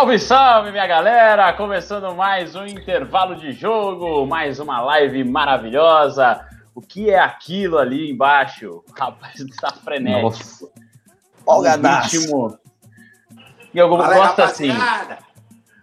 Salve, salve, minha galera! Começando mais um intervalo de jogo, mais uma live maravilhosa. O que é aquilo ali embaixo? Rapaz, está frenético. Folgadaço. E eu gosto assim.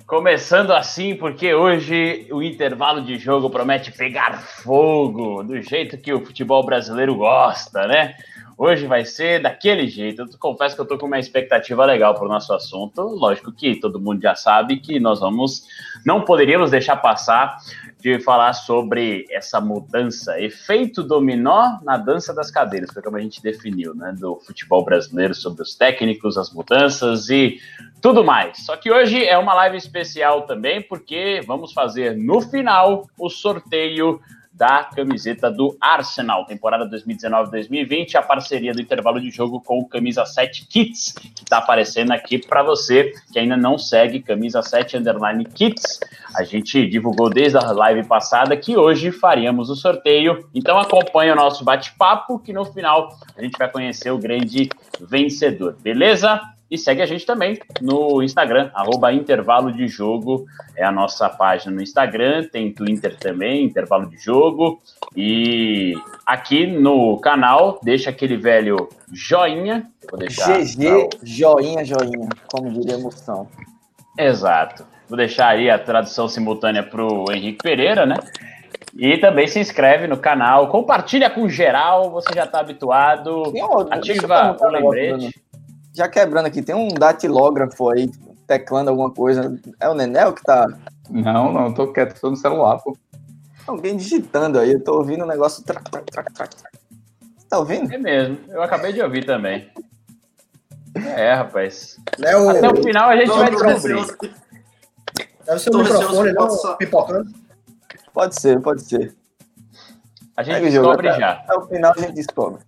Começando assim, porque hoje o intervalo de jogo promete pegar fogo, do jeito que o futebol brasileiro gosta, né? Hoje vai ser daquele jeito. Eu confesso que eu tô com uma expectativa legal para o nosso assunto. Lógico que todo mundo já sabe que nós vamos, não poderíamos deixar passar de falar sobre essa mudança, efeito dominó na dança das cadeiras, foi como a gente definiu, né, do futebol brasileiro, sobre os técnicos, as mudanças e tudo mais. Só que hoje é uma live especial também, porque vamos fazer no final o sorteio da camiseta do Arsenal, temporada 2019-2020, a parceria do intervalo de jogo com o Camisa 7 Kits, que está aparecendo aqui para você que ainda não segue Camisa 7 Underline Kits. A gente divulgou desde a live passada que hoje faríamos o sorteio, então acompanhe o nosso bate-papo, que no final a gente vai conhecer o grande vencedor, beleza? E segue a gente também no Instagram, arroba intervalo de jogo, é a nossa página no Instagram, tem Twitter também, intervalo de jogo. E aqui no canal, deixa aquele velho joinha. Vou deixar, GG, joinha, joinha, como diria emoção. Exato. Vou deixar aí a tradução simultânea para o Henrique Pereira, né? E também se inscreve no canal, compartilha com geral, você já está habituado. ativa o lembrete já quebrando aqui, tem um datilógrafo aí teclando alguma coisa. É o Nenel que tá. Não, não, tô quieto, tô no celular, pô. Alguém digitando aí, eu tô ouvindo um negócio. Trac, trac, trac. Você tá ouvindo? É mesmo, eu acabei de ouvir também. É, rapaz. Léo, Até o final a gente vai descobrir. Deve ser o microfone, não só... pipocando. Pode ser, pode ser. A gente Segue descobre já. Até o final a gente descobre.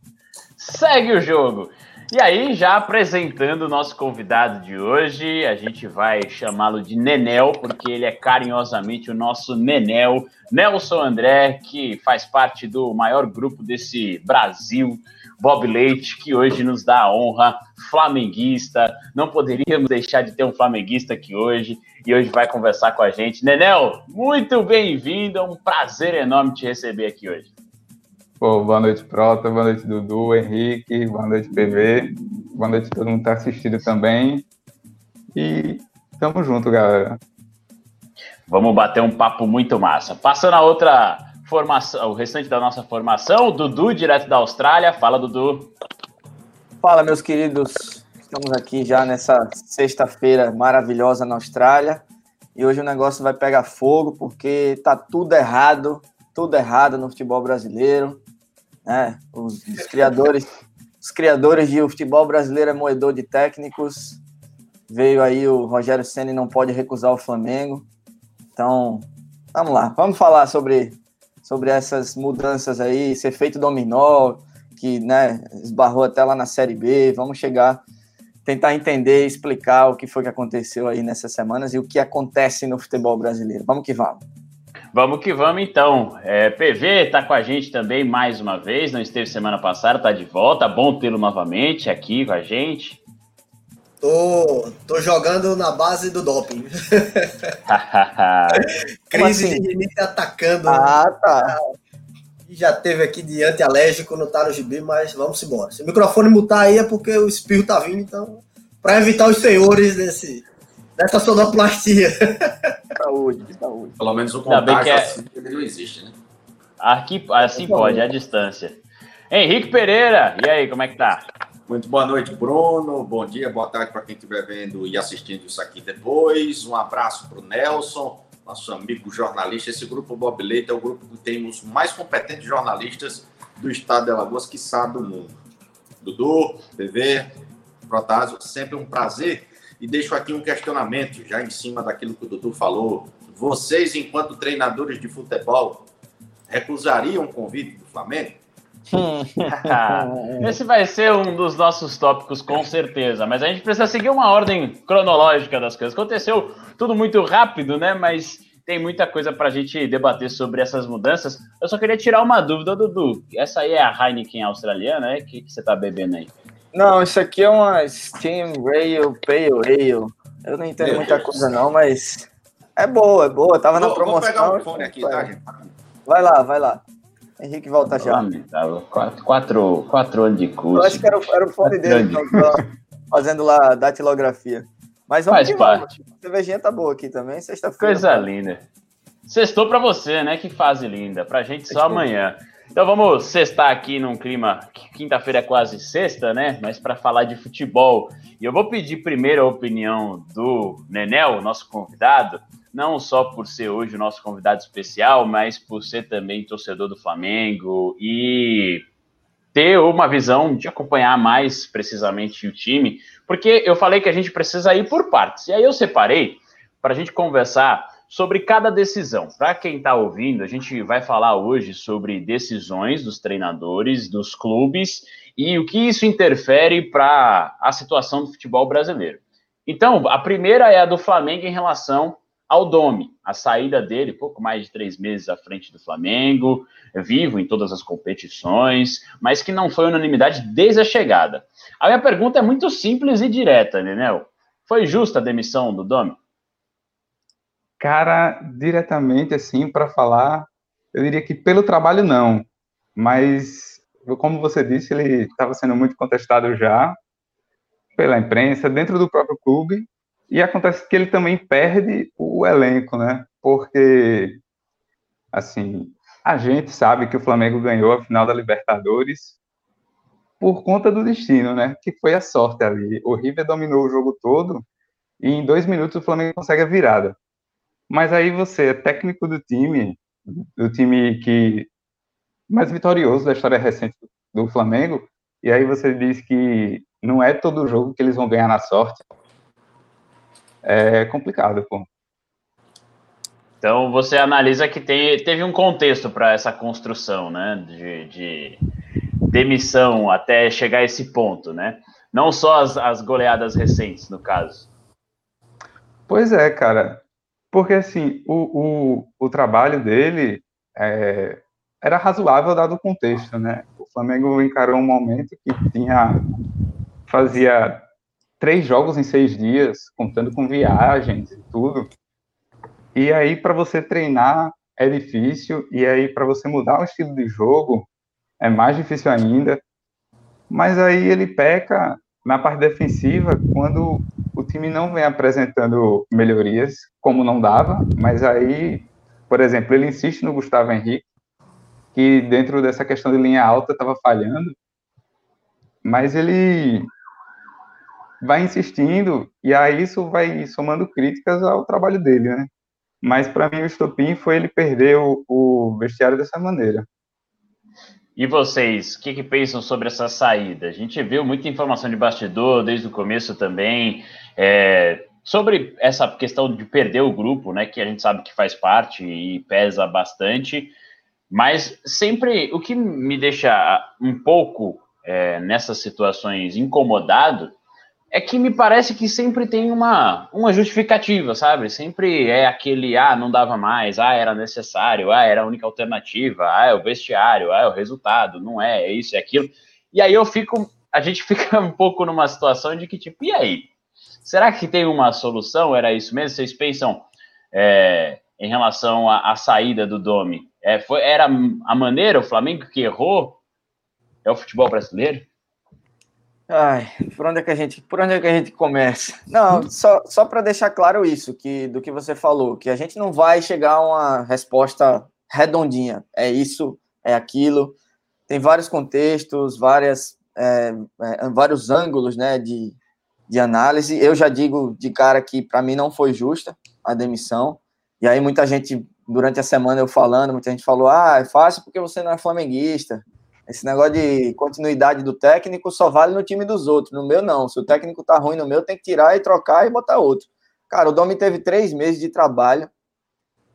Segue o jogo. E aí, já apresentando o nosso convidado de hoje, a gente vai chamá-lo de Nenel, porque ele é carinhosamente o nosso Nenel, Nelson André, que faz parte do maior grupo desse Brasil, Bob Leite, que hoje nos dá a honra, flamenguista. Não poderíamos deixar de ter um flamenguista aqui hoje, e hoje vai conversar com a gente. Nenel, muito bem-vindo, é um prazer enorme te receber aqui hoje. Pô, boa noite, Prota, boa noite, Dudu, Henrique, boa noite, PV, boa noite todo mundo que tá assistindo também. E tamo junto, galera. Vamos bater um papo muito massa. Passando a outra formação, o restante da nossa formação, Dudu, direto da Austrália. Fala, Dudu. Fala, meus queridos. Estamos aqui já nessa sexta-feira maravilhosa na Austrália. E hoje o negócio vai pegar fogo porque tá tudo errado, tudo errado no futebol brasileiro. Né? Os, os, criadores, os criadores de o futebol brasileiro é moedor de técnicos. Veio aí o Rogério Ceni não pode recusar o Flamengo. Então, vamos lá, vamos falar sobre, sobre essas mudanças aí, esse efeito dominó que né, esbarrou até lá na Série B. Vamos chegar, tentar entender, explicar o que foi que aconteceu aí nessas semanas e o que acontece no futebol brasileiro. Vamos que vamos. Vamos que vamos então. É, PV está com a gente também mais uma vez, não esteve semana passada, está de volta. Bom tê-lo novamente aqui com a gente. Tô, tô jogando na base do doping. Crise assim? de rinite atacando. Ah, tá. Já teve aqui de antialérgico, não tá no gibi, mas vamos embora. Se o microfone mutar aí é porque o espirro tá vindo, então, para evitar os senhores desse, dessa sonoplastia. Saúde, saúde. Pelo menos o contato é... assim ele não existe, né? Aqui, assim pode, à distância. Henrique Pereira, e aí, como é que tá? Muito boa noite, Bruno. Bom dia, boa tarde para quem estiver vendo e assistindo isso aqui depois. Um abraço para o Nelson, nosso amigo jornalista. Esse grupo Bob Leite é o grupo que tem os mais competentes jornalistas do estado de Alagoas, que sabe do mundo. Dudu, TV, Protásio, sempre um prazer E deixo aqui um questionamento, já em cima daquilo que o Dudu falou. Vocês, enquanto treinadores de futebol, recusariam o convite do Flamengo? Esse vai ser um dos nossos tópicos, com certeza. Mas a gente precisa seguir uma ordem cronológica das coisas. Aconteceu tudo muito rápido, né? Mas tem muita coisa para a gente debater sobre essas mudanças. Eu só queria tirar uma dúvida, Dudu. Essa aí é a Heineken australiana, né? O que, que você está bebendo aí? Não, isso aqui é uma Steam Rail Pale Ale. Eu não entendo Meu muita Deus. coisa, não, mas é boa, é boa. Tava vou, na promoção. Vou pegar o fone aqui, tá, gente? Vai lá, vai lá. Henrique volta já. Lamentável. Quatro, quatro, quatro anos de curso. Eu acho que era, era o fone dele, então, fazendo lá datilografia. Mas vamos Faz parte. A cervejinha tá boa aqui também, sexta-feira. Coisa linda. Sextou para você, né? Que fase linda. Pra gente só amanhã. Então vamos sextar aqui num clima. Quinta-feira é quase sexta, né? Mas para falar de futebol. E eu vou pedir primeiro a opinião do Nenel, nosso convidado não só por ser hoje o nosso convidado especial, mas por ser também torcedor do Flamengo e ter uma visão de acompanhar mais precisamente o time, porque eu falei que a gente precisa ir por partes. E aí eu separei para a gente conversar sobre cada decisão. Para quem está ouvindo, a gente vai falar hoje sobre decisões dos treinadores, dos clubes e o que isso interfere para a situação do futebol brasileiro. Então, a primeira é a do Flamengo em relação ao Domi, a saída dele, pouco mais de três meses à frente do Flamengo, vivo em todas as competições, mas que não foi unanimidade desde a chegada. A minha pergunta é muito simples e direta, Nenel. Foi justa a demissão do Domi? Cara, diretamente assim, para falar, eu diria que pelo trabalho não, mas como você disse, ele estava sendo muito contestado já pela imprensa, dentro do próprio clube, e acontece que ele também perde o elenco, né? Porque, assim, a gente sabe que o Flamengo ganhou a final da Libertadores por conta do destino, né? Que foi a sorte ali. O River dominou o jogo todo e em dois minutos o Flamengo consegue a virada. Mas aí você é técnico do time, do time que mais vitorioso da história recente do Flamengo, e aí você diz que não é todo jogo que eles vão ganhar na sorte é complicado, pô. Então você analisa que tem, teve um contexto para essa construção, né? De, de, demissão até chegar a esse ponto, né? Não só as, as goleadas recentes, no caso. Pois é, cara. Porque assim, o, o, o trabalho dele é, era razoável dado o contexto, né? O Flamengo encarou um momento que tinha fazia três jogos em seis dias, contando com viagens e tudo. E aí, para você treinar, é difícil, e aí, para você mudar o estilo de jogo, é mais difícil ainda. Mas aí ele peca na parte defensiva quando time não vem apresentando melhorias, como não dava, mas aí, por exemplo, ele insiste no Gustavo Henrique, que dentro dessa questão de linha alta estava falhando, mas ele vai insistindo, e aí isso vai somando críticas ao trabalho dele, né? Mas para mim o estopim foi ele perder o, o vestiário dessa maneira. E vocês, o que, que, pensam sobre essa saída? A gente viu muita informação de bastidor desde o começo também, é, sobre essa questão de perder o grupo, né? Que a gente sabe que faz parte e pesa bastante, mas sempre o que me deixa um pouco é, nessas situações incomodado é que me parece que sempre tem uma, uma justificativa, sabe? Sempre é aquele, ah, não dava mais, ah, era necessário, ah, era a única alternativa, ah, é o vestiário, ah, é o resultado, não é, é isso, é aquilo. E aí eu fico, a gente fica um pouco numa situação de que, tipo, e aí? Será que tem uma solução? Era isso mesmo? Vocês pensam é, em relação à, à, saída do Domi? É, foi, era a maneira, o Flamengo que errou? É o futebol brasileiro? Ai, por onde é que a gente, por onde é que a gente começa? Não, só, só para deixar claro isso que do que você falou, que a gente não vai chegar a uma resposta redondinha. É isso, é aquilo. Tem vários contextos, várias, é, é, vários ângulos, né, de, de análise. Eu já digo de cara que para mim não foi justa a demissão. E aí muita gente durante a semana eu falando, muita gente falou: "Ah, é fácil porque você não é flamenguista". Esse negócio de continuidade do técnico só vale no time dos outros. No meu, não. Se o técnico tá ruim no meu, tem que tirar e trocar e botar outro. Cara, o Domi teve três meses de trabalho.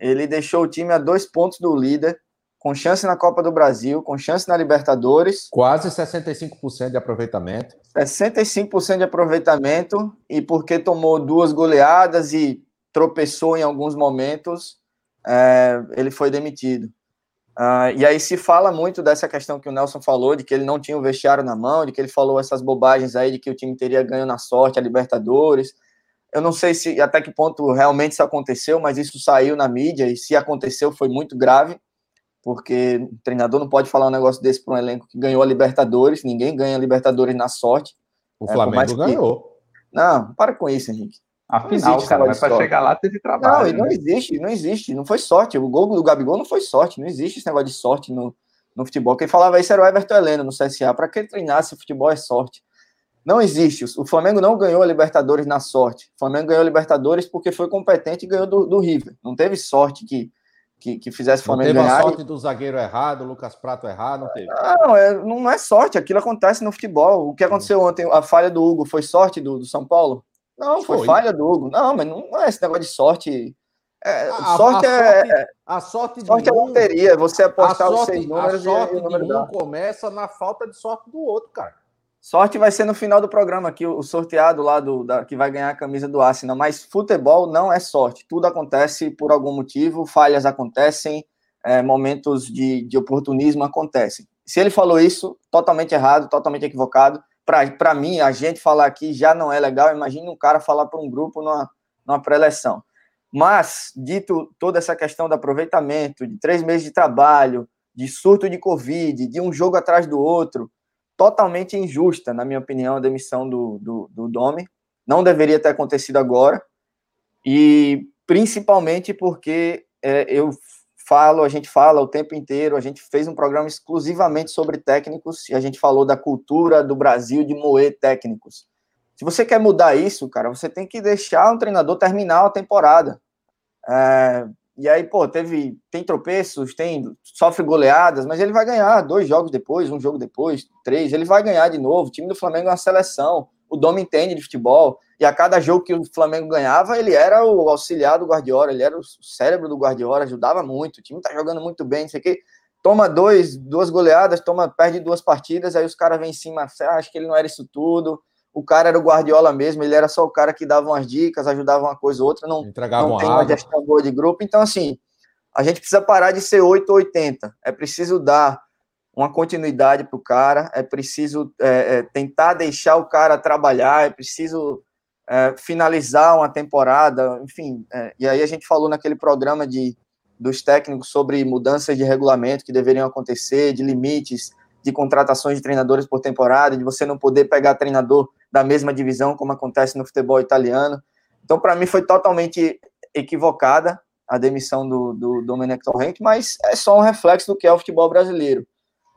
Ele deixou o time a dois pontos do líder, com chance na Copa do Brasil, com chance na Libertadores. Quase 65% de aproveitamento. 65% de aproveitamento, e porque tomou duas goleadas e tropeçou em alguns momentos, é, ele foi demitido. Uh, e aí se fala muito dessa questão que o Nelson falou, de que ele não tinha o vestiário na mão, de que ele falou essas bobagens aí, de que o time teria ganho na sorte a Libertadores. Eu não sei se até que ponto realmente isso aconteceu, mas isso saiu na mídia, e se aconteceu foi muito grave, porque o treinador não pode falar um negócio desse para um elenco que ganhou a Libertadores, ninguém ganha a Libertadores na sorte. O é, Flamengo é, ganhou. Que... Não, para com isso, Henrique. Afinal, cara, mas para chegar lá teve trabalho. Não, não né? existe, não existe, não foi sorte. O gol do Gabigol não foi sorte, não existe esse negócio de sorte no, no futebol. Quem falava isso era o Everton Heleno no CSA. Para que treinar se futebol é sorte? Não existe. O Flamengo não ganhou a Libertadores na sorte. O Flamengo ganhou a Libertadores porque foi competente e ganhou do, do River. Não teve sorte que, que, que fizesse o Flamengo ganhar. Não teve a sorte do zagueiro errado, Lucas Prato errado, não teve. Não, é, não é sorte. Aquilo acontece no futebol. O que aconteceu ontem, a falha do Hugo, foi sorte do, do São Paulo? Não, foi, foi, falha do Hugo. Não, mas não é esse negócio de sorte. É, a, sorte, a, é, sorte, a sorte, sorte é um, loteria. Você apostar sorte, os seis números a sorte e o número de um começa na falta de sorte do outro, cara. Sorte vai ser no final do programa aqui, o sorteado lá do da, que vai ganhar a camisa do Arsenal. Mas futebol não é sorte. Tudo acontece por algum motivo, falhas acontecem, é, momentos de, de oportunismo acontecem. Se ele falou isso, totalmente errado, totalmente equivocado para mim, a gente falar aqui já não é legal. Imagine um cara falar para um grupo numa, numa pré-eleição. Mas, dito toda essa questão do aproveitamento, de três meses de trabalho, de surto de Covid, de um jogo atrás do outro, totalmente injusta, na minha opinião, a demissão do, do, do Domi. Não deveria ter acontecido agora. E principalmente porque é, eu falo, a gente fala o tempo inteiro, a gente fez um programa exclusivamente sobre técnicos e a gente falou da cultura do Brasil de moer técnicos. Se você quer mudar isso, cara, você tem que deixar um treinador terminar a temporada. É, e aí, pô, teve, tem tropeços, tem sofre goleadas, mas ele vai ganhar dois jogos depois, um jogo depois, três, ele vai ganhar de novo. O time do Flamengo é uma seleção o Dom entende de futebol, e a cada jogo que o Flamengo ganhava, ele era o auxiliar do Guardiola, ele era o cérebro do Guardiola, ajudava muito, o time tá jogando muito bem, não sei o quê. Toma dois, duas goleadas, toma, perde duas partidas, aí os caras vêm em cima, acho que ele não era isso tudo, o cara era o Guardiola mesmo, ele era só o cara que dava umas dicas, ajudava uma coisa ou outra, não, Entregava não tem uma gestão boa de grupo, então assim, a gente precisa parar de ser 8 ou 80, é preciso dar uma continuidade para o cara, é preciso é, é, tentar deixar o cara trabalhar, é preciso é, finalizar uma temporada, enfim. É, e aí a gente falou naquele programa de, dos técnicos sobre mudanças de regulamento que deveriam acontecer, de limites de contratações de treinadores por temporada, de você não poder pegar treinador da mesma divisão, como acontece no futebol italiano. Então, para mim, foi totalmente equivocada a demissão do, do Domenech Torrent, mas é só um reflexo do que é o futebol brasileiro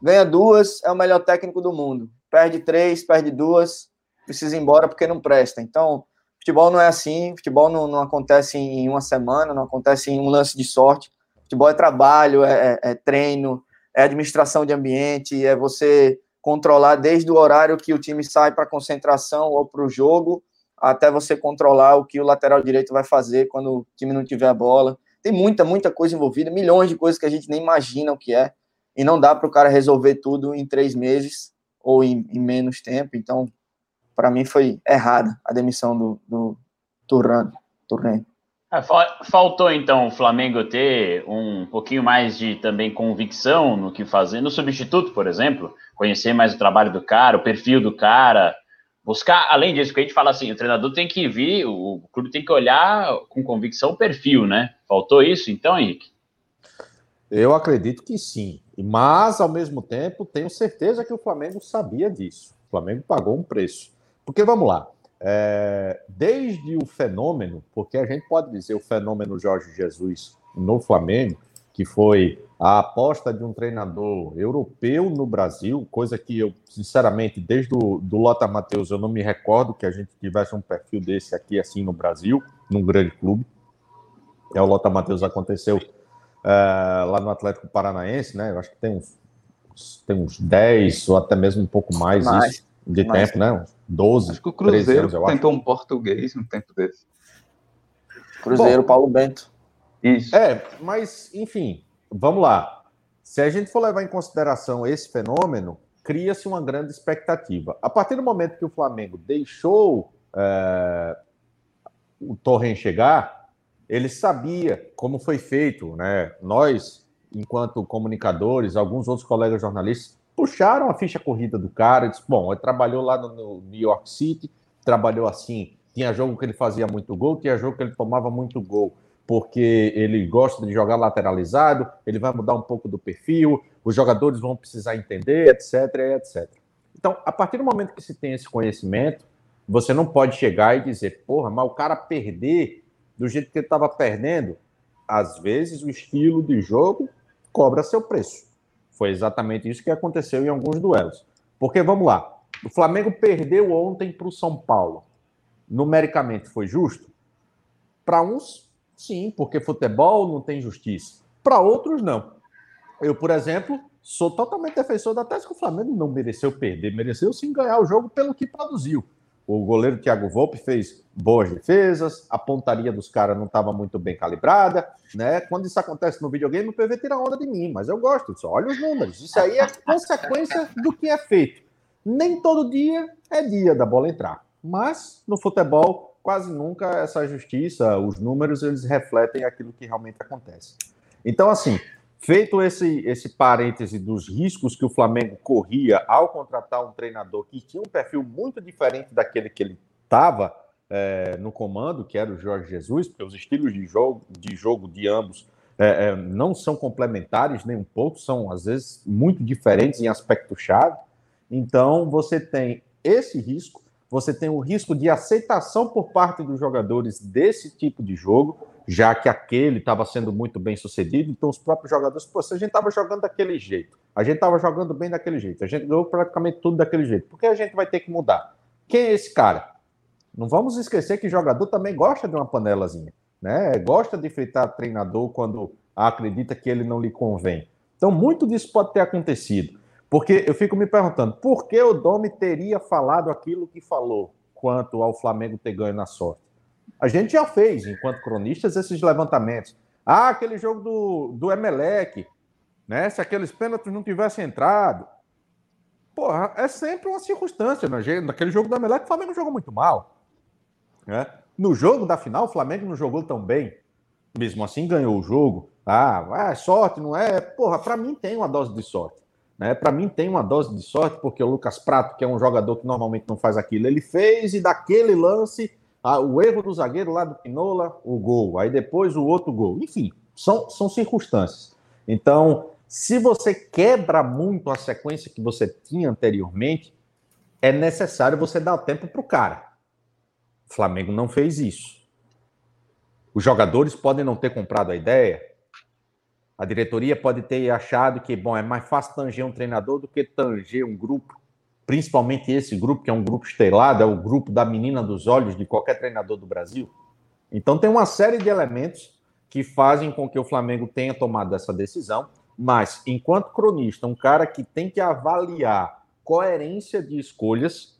ganha duas, é o melhor técnico do mundo. Perde três, perde duas, precisa ir embora porque não presta. Então, futebol não é assim, futebol não, não acontece em uma semana, não acontece em um lance de sorte. Futebol é trabalho, é, é, é treino, é administração de ambiente, é você controlar desde o horário que o time sai para concentração ou para o jogo, até você controlar o que o lateral direito vai fazer quando o time não tiver a bola. Tem muita, muita coisa envolvida, milhões de coisas que a gente nem imagina o que é e não dá para o cara resolver tudo em três meses ou em, em menos tempo. Então, para mim foi errada a demissão do, do Turan. Turan. É, faltou então o Flamengo ter um pouquinho mais de também convicção no que fazer, no substituto, por exemplo, conhecer mais o trabalho do cara, o perfil do cara, buscar, além disso, que a gente fala assim, o treinador tem que vir, o clube tem que olhar com convicção o perfil, né? Faltou isso então, Henrique? Eu acredito que sim. Mas, ao mesmo tempo, tenho certeza que o Flamengo sabia disso. O Flamengo pagou um preço. Porque, vamos lá, é, desde o fenômeno, porque a gente pode dizer o fenômeno Jorge Jesus no Flamengo, que foi a aposta de um treinador europeu no Brasil, coisa que eu, sinceramente, desde o do Lota Matheus, eu não me recordo que a gente tivesse um perfil desse aqui, assim, no Brasil, num grande clube. É, o Lota Matheus aconteceu uh, lá no Atlético Paranaense, né? Eu acho que tem uns tem uns 10 ou até mesmo um pouco mais, mais isso, de mais. tempo, né? 12. Acho que o Cruzeiro anos, tentou um português no tempo desse. Cruzeiro, Bom, Paulo Bento. Isso. É, mas, enfim, vamos lá. Se a gente for levar em consideração esse fenômeno, cria-se uma grande expectativa. A partir do momento que o Flamengo deixou é, o Torren chegar, ele sabia como foi feito, né? Nós, enquanto comunicadores, alguns outros colegas jornalistas, puxaram a ficha corrida do cara, disse, bom, ele trabalhou lá no New York City, trabalhou assim, tinha jogo que ele fazia muito gol, tinha jogo que ele tomava muito gol, porque ele gosta de jogar lateralizado, ele vai mudar um pouco do perfil, os jogadores vão precisar entender, etc, etc. Então, a partir do momento que se tem esse conhecimento, você não pode chegar e dizer, porra, mas o cara perder do jeito que ele estava perdendo, às vezes o estilo de jogo cobra seu preço. Foi exatamente isso que aconteceu em alguns duelos. Porque, vamos lá, o Flamengo perdeu ontem para o São Paulo numericamente foi justo? Para uns, sim, porque futebol não tem justiça. Para outros, não. Eu, por exemplo, sou totalmente defensor da tese que o Flamengo não mereceu perder, mereceu sim ganhar o jogo pelo que produziu. O goleiro Thiago Volpe fez boas defesas, a pontaria dos caras não estava muito bem calibrada, né? Quando isso acontece no videogame, o PV tira onda de mim, mas eu gosto disso. Olha os números. Isso aí é consequência do que é feito. Nem todo dia é dia da bola entrar. Mas no futebol, quase nunca essa justiça, os números, eles refletem aquilo que realmente acontece. Então, assim, feito esse, esse parêntese dos riscos que o Flamengo corria ao contratar um treinador que tinha um perfil muito diferente daquele que ele estava é, no comando, que era o Jorge Jesus, porque os estilos de jogo de, jogo de ambos é, é, não são complementares nem um pouco, são às vezes muito diferentes em aspecto-chave. Então, você tem esse risco você tem o risco de aceitação por parte dos jogadores desse tipo de jogo, já que aquele estava sendo muito bem sucedido, então os próprios jogadores, pô, se a gente estava jogando daquele jeito, a gente estava jogando bem daquele jeito, a gente ganhou praticamente tudo daquele jeito, por que a gente vai ter que mudar? Quem é esse cara? Não vamos esquecer que jogador também gosta de uma panelazinha, né? Gosta de fritar treinador quando acredita que ele não lhe convém. Então, muito disso pode ter acontecido. Porque eu fico me perguntando, por que o Domi teria falado aquilo que falou quanto ao Flamengo ter ganho na sorte? A gente já fez, enquanto cronistas, esses levantamentos. Ah, aquele jogo do, do Emelec, né? Se aqueles pênaltis não tivessem entrado. Porra, é sempre uma circunstância. Né? Naquele jogo do Emelec, o Flamengo jogou muito mal. Né? No jogo da final, o Flamengo não jogou tão bem. Mesmo assim, ganhou o jogo. Ah, é sorte, não é? Porra, para mim tem uma dose de sorte. Né? Para mim tem uma dose de sorte, porque o Lucas Prato, que é um jogador que normalmente não faz aquilo, ele fez e daquele lance, ah, o erro do zagueiro lá do Pinola, o gol. Aí depois o outro gol. Enfim, são, são circunstâncias. Então, se você quebra muito a sequência que você tinha anteriormente, é necessário você dar o tempo para o cara. O Flamengo não fez isso. Os jogadores podem não ter comprado a ideia, a diretoria pode ter achado que, bom, é mais fácil tanger um treinador do que tanger um grupo, principalmente esse grupo, que é um grupo estelado, é o grupo da menina dos olhos de qualquer treinador do Brasil. Então, tem uma série de elementos que fazem com que o Flamengo tenha tomado essa decisão, mas, enquanto cronista, um cara que tem que avaliar coerência de escolhas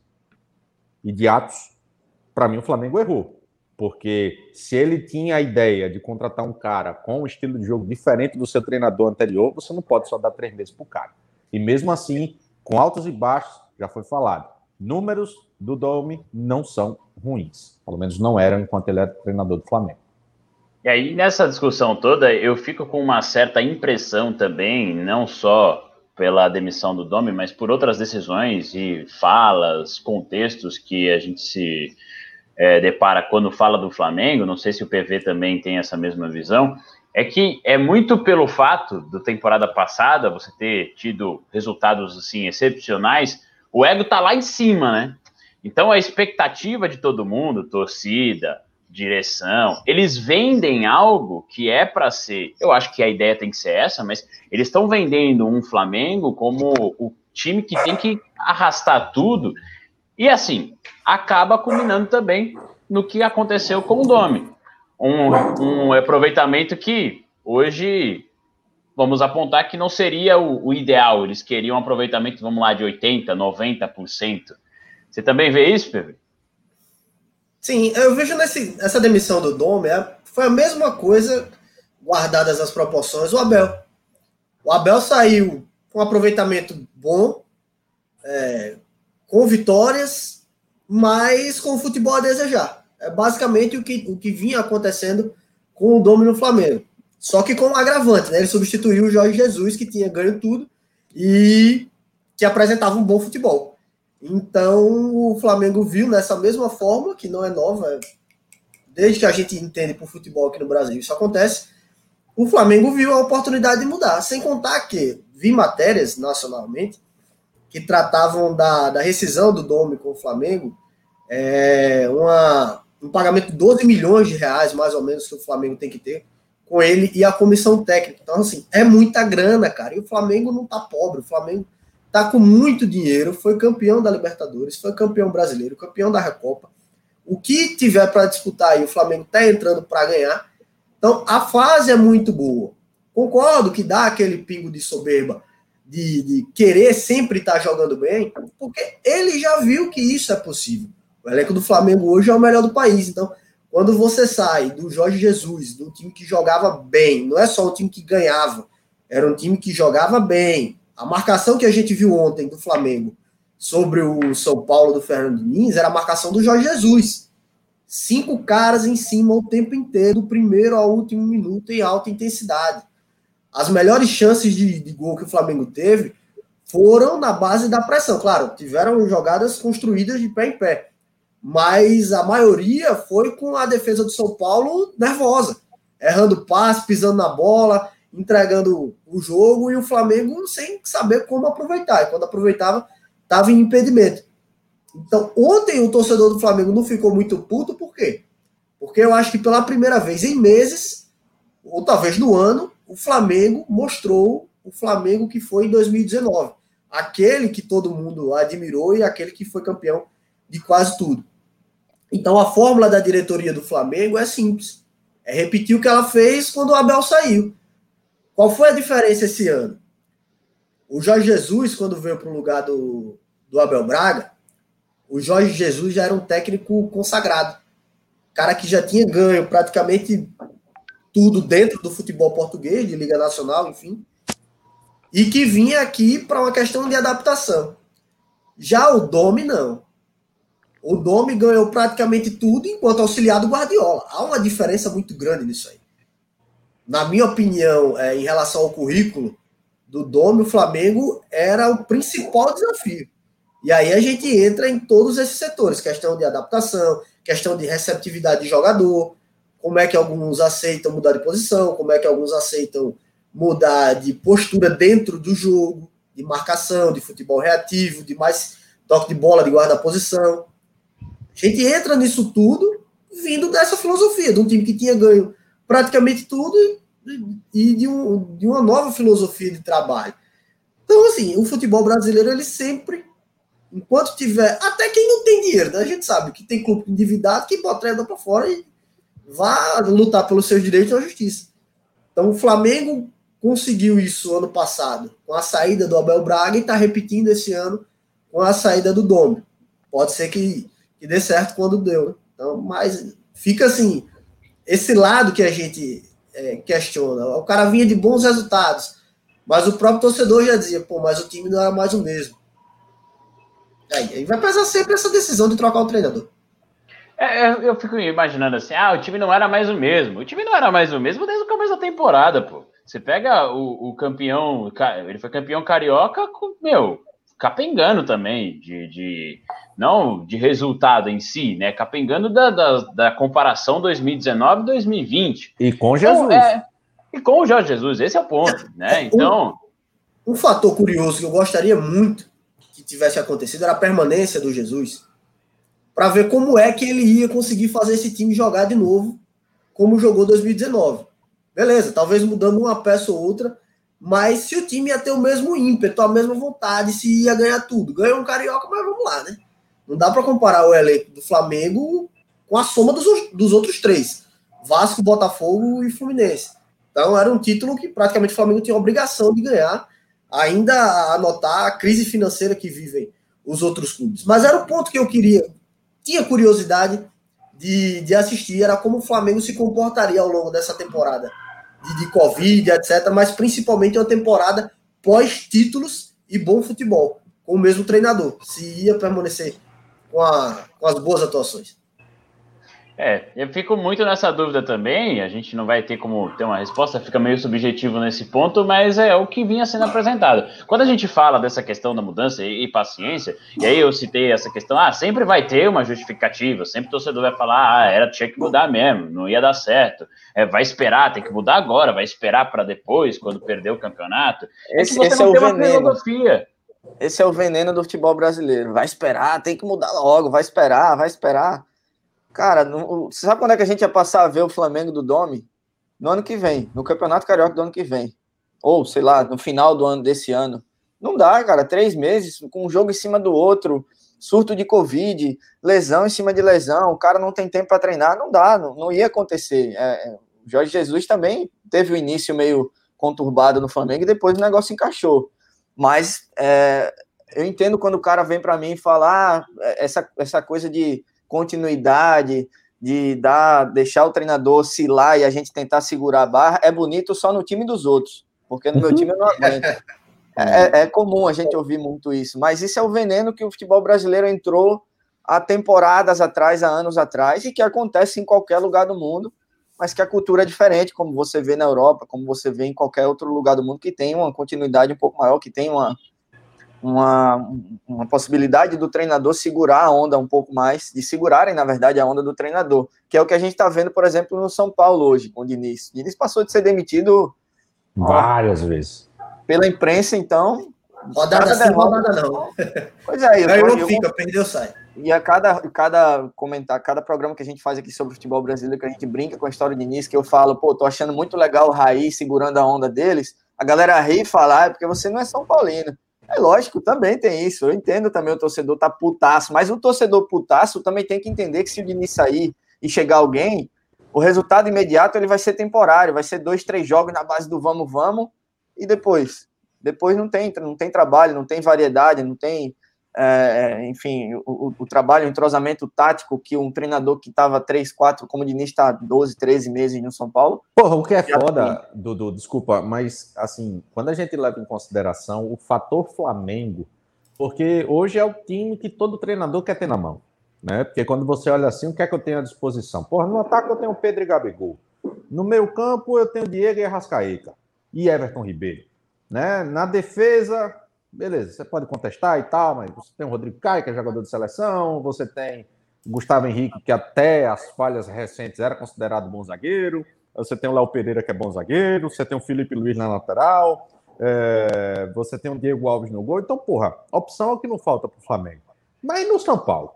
e de atos, para mim, o Flamengo errou. Porque se ele tinha a ideia de contratar um cara com um estilo de jogo diferente do seu treinador anterior, você não pode só dar três meses para o cara. E mesmo assim, com altos e baixos, já foi falado. Números do Domi não são ruins. Pelo menos não eram enquanto ele era treinador do Flamengo. E aí, nessa discussão toda, eu fico com uma certa impressão também, não só pela demissão do Domi, mas por outras decisões e falas, contextos que a gente se é, depara quando fala do Flamengo, não sei se o PV também tem essa mesma visão, é que é muito pelo fato da temporada passada você ter tido resultados assim excepcionais, o ego tá lá em cima, né? Então a expectativa de todo mundo, torcida, direção, eles vendem algo que é para ser, eu acho que a ideia tem que ser essa, mas eles estão vendendo um Flamengo como o time que tem que arrastar tudo e assim, acaba culminando também no que aconteceu com o Domi. Um, um aproveitamento que hoje vamos apontar que não seria o, o ideal. Eles queriam um aproveitamento, vamos lá, de 80%, 90%. Você também vê isso, Pedro? Sim, eu vejo nesse, essa demissão do Dome, é, foi a mesma coisa, guardadas as proporções, o Abel. O Abel saiu com um aproveitamento bom, é, com vitórias, mas com o futebol a desejar. É basicamente o que, o que vinha acontecendo com o Dome no Flamengo. Só que com um agravante, né? Ele substituiu o Jorge Jesus, que tinha ganho tudo e que apresentava um bom futebol. Então o Flamengo viu nessa mesma fórmula, que não é nova, desde que a gente entende por futebol aqui no Brasil, isso acontece. O Flamengo viu a oportunidade de mudar, sem contar que vi matérias nacionalmente que tratavam da, da rescisão do Dome com o Flamengo, é, uma, um pagamento de 12 milhões de reais, mais ou menos, que o Flamengo tem que ter com ele e a comissão técnica. Então, assim, é muita grana, cara. E o Flamengo não tá pobre, o Flamengo tá com muito dinheiro, foi campeão da Libertadores, foi campeão brasileiro, campeão da Recopa. O que tiver para disputar aí, o Flamengo tá entrando para ganhar. Então, a fase é muito boa. Concordo que dá aquele pingo de soberba de, de querer sempre estar tá jogando bem, porque ele já viu que isso é possível. O elenco do Flamengo hoje é o melhor do país. Então, quando você sai do Jorge Jesus, do time que jogava bem, não é só um time que ganhava, era um time que jogava bem. A marcação que a gente viu ontem do Flamengo sobre o São Paulo do Fernando Diniz era a marcação do Jorge Jesus. Cinco caras em cima o tempo inteiro, do primeiro ao último minuto, em alta intensidade. As melhores chances de, de gol que o Flamengo teve foram na base da pressão. Claro, tiveram jogadas construídas de pé em pé mas a maioria foi com a defesa do São Paulo nervosa, errando passe, pisando na bola, entregando o jogo e o Flamengo sem saber como aproveitar. E quando aproveitava, estava em impedimento. Então, ontem o torcedor do Flamengo não ficou muito puto, por quê? Porque eu acho que pela primeira vez em meses, ou talvez no ano, o Flamengo mostrou o Flamengo que foi em 2019. Aquele que todo mundo admirou e aquele que foi campeão de quase tudo. Então a fórmula da diretoria do Flamengo é simples. É repetir o que ela fez quando o Abel saiu. Qual foi a diferença esse ano? O Jorge Jesus, quando veio para o lugar do, do Abel Braga, o Jorge Jesus já era um técnico consagrado. Cara que já tinha ganho praticamente tudo dentro do futebol português, de Liga Nacional, enfim. E que vinha aqui para uma questão de adaptação. Já o Domi, não. O Domi ganhou praticamente tudo enquanto auxiliar do Guardiola. Há uma diferença muito grande nisso aí. Na minha opinião, é, em relação ao currículo do Domi, o Flamengo era o principal desafio. E aí a gente entra em todos esses setores: questão de adaptação, questão de receptividade de jogador, como é que alguns aceitam mudar de posição, como é que alguns aceitam mudar de postura dentro do jogo, de marcação, de futebol reativo, de mais toque de bola, de guarda-posição. A gente entra nisso tudo vindo dessa filosofia, de um time que tinha ganho praticamente tudo e de, um, de uma nova filosofia de trabalho. Então, assim, o futebol brasileiro, ele sempre, enquanto tiver, até quem não tem dinheiro, né? a gente sabe que tem clube endividado que bota treinador para fora e vá lutar pelos seus direitos na justiça. Então, o Flamengo conseguiu isso ano passado com a saída do Abel Braga e está repetindo esse ano com a saída do Domi. Pode ser que que dê certo quando deu. Né? Então, mas fica assim, esse lado que a gente é, questiona. O cara vinha de bons resultados, mas o próprio torcedor já dizia, pô, mas o time não era mais o mesmo. Aí, aí vai pesar sempre essa decisão de trocar o treinador. É, é eu fico imaginando assim, ah, o time não era mais o mesmo. O time não era mais o mesmo desde o começo da temporada, pô. Você pega o, o campeão, ele foi campeão carioca meu, capengando também, de, de não de resultado em si, né? Capengando da, da, da comparação 2019-2020. E com Jesus. Então, é, e com o Jorge Jesus, esse é o ponto, né? Então. Um, um fator curioso que eu gostaria muito que tivesse acontecido era a permanência do Jesus. Para ver como é que ele ia conseguir fazer esse time jogar de novo, como jogou 2019. Beleza, talvez mudando uma peça ou outra, mas se o time ia ter o mesmo ímpeto, a mesma vontade, se ia ganhar tudo. Ganhou um carioca, mas vamos lá, né? Não dá para comparar o elenco do Flamengo com a soma dos, dos outros três: Vasco, Botafogo e Fluminense. Então era um título que praticamente o Flamengo tinha obrigação de ganhar, ainda a anotar a crise financeira que vivem os outros clubes. Mas era o ponto que eu queria, tinha curiosidade de, de assistir, era como o Flamengo se comportaria ao longo dessa temporada de, de Covid, etc. Mas principalmente uma temporada pós-títulos e bom futebol, com o mesmo treinador, se ia permanecer com, a, com as boas atuações. É, eu fico muito nessa dúvida também. A gente não vai ter como ter uma resposta, fica meio subjetivo nesse ponto, mas é o que vinha sendo apresentado. Quando a gente fala dessa questão da mudança e, e paciência, e aí eu citei essa questão, ah, sempre vai ter uma justificativa, sempre o torcedor vai falar, ah, era, tinha que mudar mesmo, não ia dar certo, é, vai esperar, tem que mudar agora, vai esperar para depois, quando perder o campeonato. Esse, é esse é o veneno. Esse é o veneno do futebol brasileiro. Vai esperar, tem que mudar logo, vai esperar, vai esperar. Cara, não, você sabe quando é que a gente ia passar a ver o Flamengo do Domi? No ano que vem, no Campeonato Carioca do ano que vem. Ou, sei lá, no final do ano desse ano. Não dá, cara, três meses com um jogo em cima do outro, surto de Covid, lesão em cima de lesão, o cara não tem tempo para treinar, não dá, não, não ia acontecer. É, é, Jorge Jesus também teve o um início meio conturbado no Flamengo e depois o negócio encaixou. Mas é, eu entendo quando o cara vem para mim e fala ah, essa, essa coisa de continuidade, de dar, deixar o treinador oscilar e a gente tentar segurar a barra, é bonito só no time dos outros, porque no meu time eu não aguento. É, é, comum a gente ouvir muito isso, mas isso é o veneno que o futebol brasileiro entrou há temporadas atrás, há anos atrás, e que acontece em qualquer lugar do mundo, mas que a cultura é diferente, como você vê na Europa, como você vê em qualquer outro lugar do mundo que tem uma continuidade um pouco maior, que tem uma, uma, uma possibilidade do treinador segurar a onda um pouco mais, de segurarem, na verdade, a onda do treinador, que é o que a gente está vendo, por exemplo, no São Paulo hoje, com o Diniz. O Diniz passou de ser demitido várias ó, vezes pela imprensa, então. Rodada sim, rodada não. Pois é, eu, eu, eu fica, perdeu, sai. E a cada, cada comentar, cada programa que a gente faz aqui sobre o futebol brasileiro, que a gente brinca com a história do Diniz, que eu falo, pô, tô achando muito legal o Raí segurando a onda deles, a galera ri e fala, ah, é porque você não é São Paulino. É lógico, também tem isso. Eu entendo também o torcedor tá putaço, mas o torcedor putaço também tem que entender que se o Diniz sair e chegar alguém, o resultado imediato ele vai ser temporário, vai ser dois, três jogos na base do vamos, vamos, e depois? Depois não tem, não tem trabalho, não tem variedade, não tem é, é, enfim, o, o, trabalho, o entrosamento tático que um treinador que estava 3, 4, como o Diniz está 12, 13 meses no São Paulo. Porra, o que é foda, tem... Dudu, desculpa, mas assim, quando a gente leva em consideração o fator Flamengo, porque hoje é o time que todo treinador quer ter na mão, né? Porque quando você olha assim, o que é que eu tenho à disposição? Porra, no ataque eu tenho Pedro e Gabigol. No meio campo eu tenho Diego e Arrascaeta e Everton Ribeiro, né? Na defesa, beleza, você pode contestar e tal, mas você tem o Rodrigo Caio, que é jogador de seleção, você tem Gustavo Henrique, que até as falhas recentes era considerado bom zagueiro, você tem o Léo Pereira, que é bom zagueiro, você tem o Felipe Luiz na lateral, é, você tem o Diego Alves no gol, então, porra, opção é o que não falta para o Flamengo. Mas no São Paulo?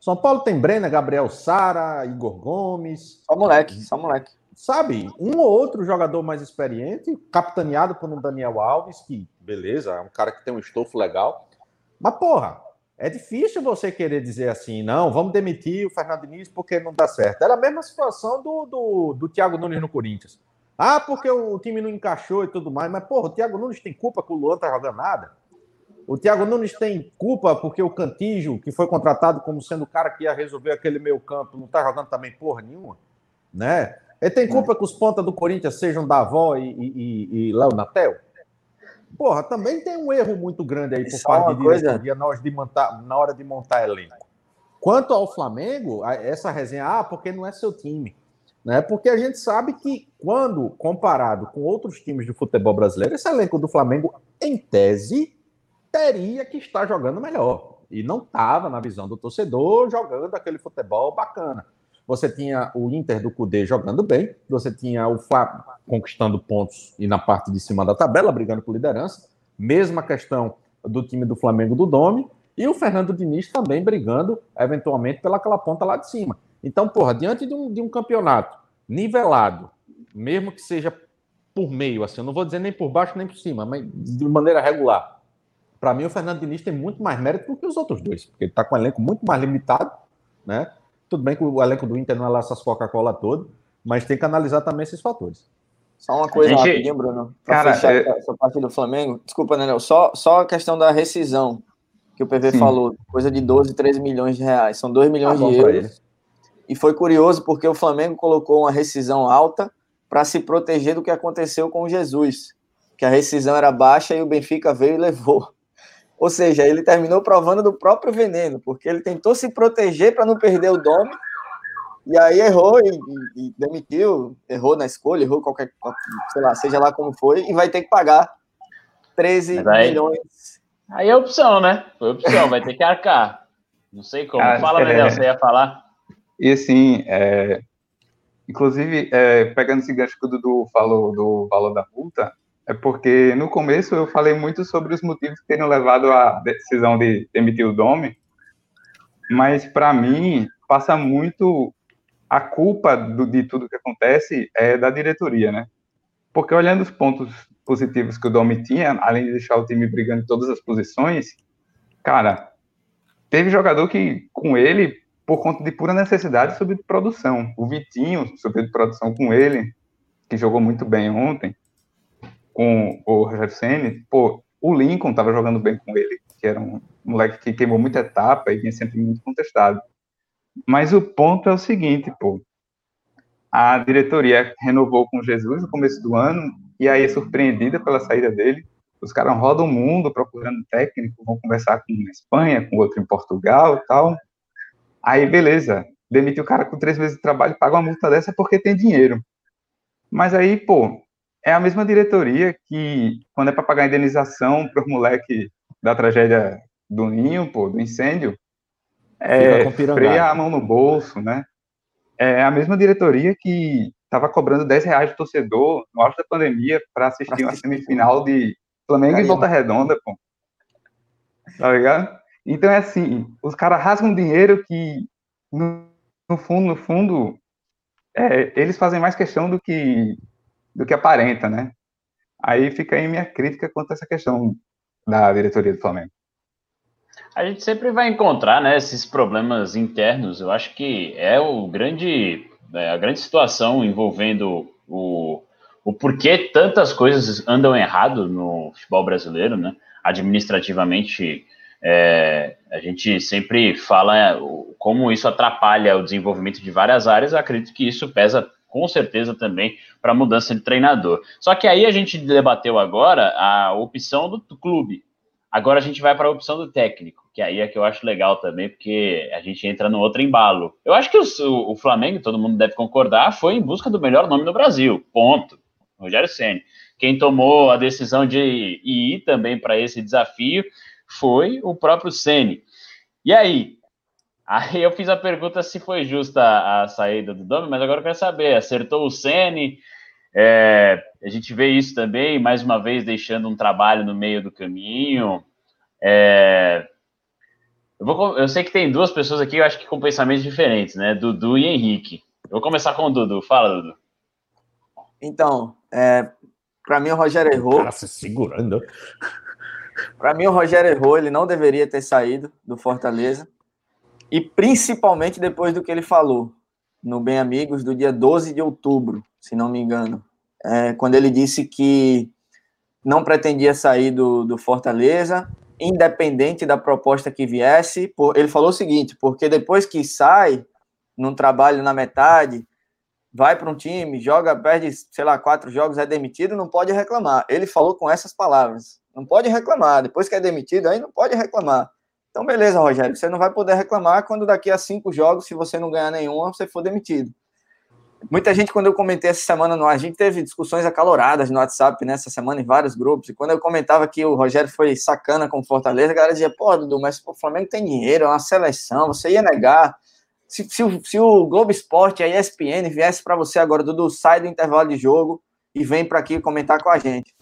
São Paulo tem Brenner, Gabriel Sara, Igor Gomes. Só moleque, só moleque sabe, um ou outro jogador mais experiente, capitaneado por um Daniel Alves, que, beleza, é um cara que tem um estofo legal. Mas, porra, é difícil você querer dizer assim, não, vamos demitir o Fernando Diniz porque não dá certo. Era a mesma situação do, do, do Thiago Nunes no Corinthians. Ah, porque o time não encaixou e tudo mais, mas, porra, o Thiago Nunes tem culpa que o Luan tá jogando nada. O Thiago Nunes tem culpa porque o Cantijo, que foi contratado como sendo o cara que ia resolver aquele meio campo, não tá jogando também porra nenhuma, né? Ele tem culpa é. que os pontas do Corinthians sejam Davó e, e, e Léo Natel? Porra, também tem um erro muito grande aí por Isso parte é de diretoria na hora de montar, na hora de montar elenco. Quanto ao Flamengo, essa resenha, ah, porque não é seu time. Né? Porque a gente sabe que, quando comparado com outros times de futebol brasileiro, esse elenco do Flamengo, em tese, teria que estar jogando melhor. E não estava, na visão do torcedor, jogando aquele futebol bacana. Você tinha o Inter do Cudê jogando bem, você tinha o Flamengo conquistando pontos e na parte de cima da tabela, brigando por liderança. Mesma questão do time do Flamengo do Dome. E o Fernando Diniz também brigando, eventualmente, pelaquela ponta lá de cima. Então, porra, diante de um, de um campeonato nivelado, mesmo que seja por meio, assim, eu não vou dizer nem por baixo nem por cima, mas de maneira regular. Para mim, o Fernando Diniz tem muito mais mérito do que os outros dois, porque ele está com um elenco muito mais limitado, né? Tudo bem que o elenco do Inter não é lá essas Coca-Cola todo, mas tem que analisar também esses fatores. Só uma coisa gente... rapidinho, Bruno. Cara, fechar é... essa parte do Flamengo. Desculpa, Daniel. Só, só a questão da rescisão que o PV Sim. falou. Coisa de 12, 13 milhões de reais. São 2 milhões tá de euros. E foi curioso porque o Flamengo colocou uma rescisão alta para se proteger do que aconteceu com o Jesus. Que a rescisão era baixa e o Benfica veio e levou. Ou seja, ele terminou provando do próprio veneno, porque ele tentou se proteger para não perder o dome e aí errou e, e, e, demitiu, errou na escolha, errou qualquer, sei lá, seja lá como foi, e vai ter que pagar 13 aí, milhões. Aí é opção, né? Foi opção, vai ter que arcar. Não sei como. Ah, Fala, é, você ia falar? E assim, é, inclusive, é, pegando esse gancho que o Dudu falou do valor da multa, é porque no começo eu falei muito sobre os motivos que teriam levado à decisão de demitir o Dome, mas para mim passa muito a culpa do, de tudo que acontece é da diretoria, né? Porque olhando os pontos positivos que o Domi tinha, além de deixar o time brigando em todas as posições, cara, teve jogador que com ele, por conta de pura necessidade, subiu de produção. O Vitinho subiu de produção com ele, que jogou muito bem ontem, com o Roger Senni. Pô, o Lincoln estava jogando bem com ele, que era um moleque que queimou muita etapa e vinha sempre muito contestado. Mas o ponto é o seguinte, pô. A diretoria renovou com Jesus no começo do ano e aí é surpreendida pela saída dele. Os caras rodam o mundo procurando técnico, vão conversar com um na Espanha, com outro em Portugal e tal. Aí, beleza, demite o cara com três meses de trabalho, paga uma multa dessa porque tem dinheiro. Mas aí, pô, é a mesma diretoria que, quando é para pagar indenização para os moleques da tragédia do Ninho, pô, do incêndio, é, freia a mão no bolso, né? É a mesma diretoria que estava cobrando 10 reais de torcedor no auge da pandemia para assistir uma semifinal de Flamengo e Volta Redonda, pô. Tá ligado? Então é assim, os caras rasgam dinheiro que, no, no fundo, no fundo, é, eles fazem mais questão do que, do que aparenta, né? Aí fica aí minha crítica quanto a essa questão da diretoria do Flamengo. A gente sempre vai encontrar né, esses problemas internos. Eu acho que é o grande, é a grande situação envolvendo o, o porquê tantas coisas andam errado no futebol brasileiro, né? Administrativamente, é, a gente sempre fala como isso atrapalha o desenvolvimento de várias áreas. Eu acredito que isso pesa com certeza também para a mudança de treinador. Só que aí a gente debateu agora a opção do clube. Agora a gente vai para a opção do técnico, que aí é que eu acho legal também, porque a gente entra no outro embalo. Eu acho que o, o Flamengo, todo mundo deve concordar, foi em busca do melhor nome no Brasil. Ponto. Rogério Ceni. Quem tomou a decisão de ir também para esse desafio foi o próprio Ceni. E aí? Aí eu fiz a pergunta se foi justa a saída do Domi, mas agora eu quero saber, acertou o Ceni? É, a gente vê isso também, mais uma vez, deixando um trabalho no meio do caminho. É, eu, vou, eu, sei que tem duas pessoas aqui, eu acho que com pensamentos diferentes, né? Dudu e Henrique. Eu vou começar com o Dudu. Fala, Dudu. Então, é, para mim o Rogério errou. Cara, se segurando. Para mim o Rogério errou, ele não deveria ter saído do Fortaleza. E principalmente depois do que ele falou no Bem Amigos do dia 12 de outubro se não me engano, é, quando ele disse que não pretendia sair do, do Fortaleza, independente da proposta que viesse. Por, ele falou o seguinte: porque depois que sai, num trabalho na metade, vai para um time, joga, perde, sei lá, quatro jogos, é demitido, não pode reclamar. Ele falou com essas palavras: não pode reclamar. Depois que é demitido, aí não pode reclamar. Então, beleza, Rogério, você não vai poder reclamar quando daqui a cinco jogos, se você não ganhar nenhum, você for demitido. Muita gente, quando eu comentei essa semana no a gente teve discussões acaloradas no WhatsApp nessa semana em vários grupos. E quando eu comentava que o Rogério foi sacana com o Fortaleza, a galera dizia: pô, Dudu, mas o Flamengo tem dinheiro, é uma seleção, você ia negar. Se, se, se o Globo Esporte, a ESPN, viesse para você agora, Dudu, sai do intervalo de jogo e vem para aqui comentar com a gente.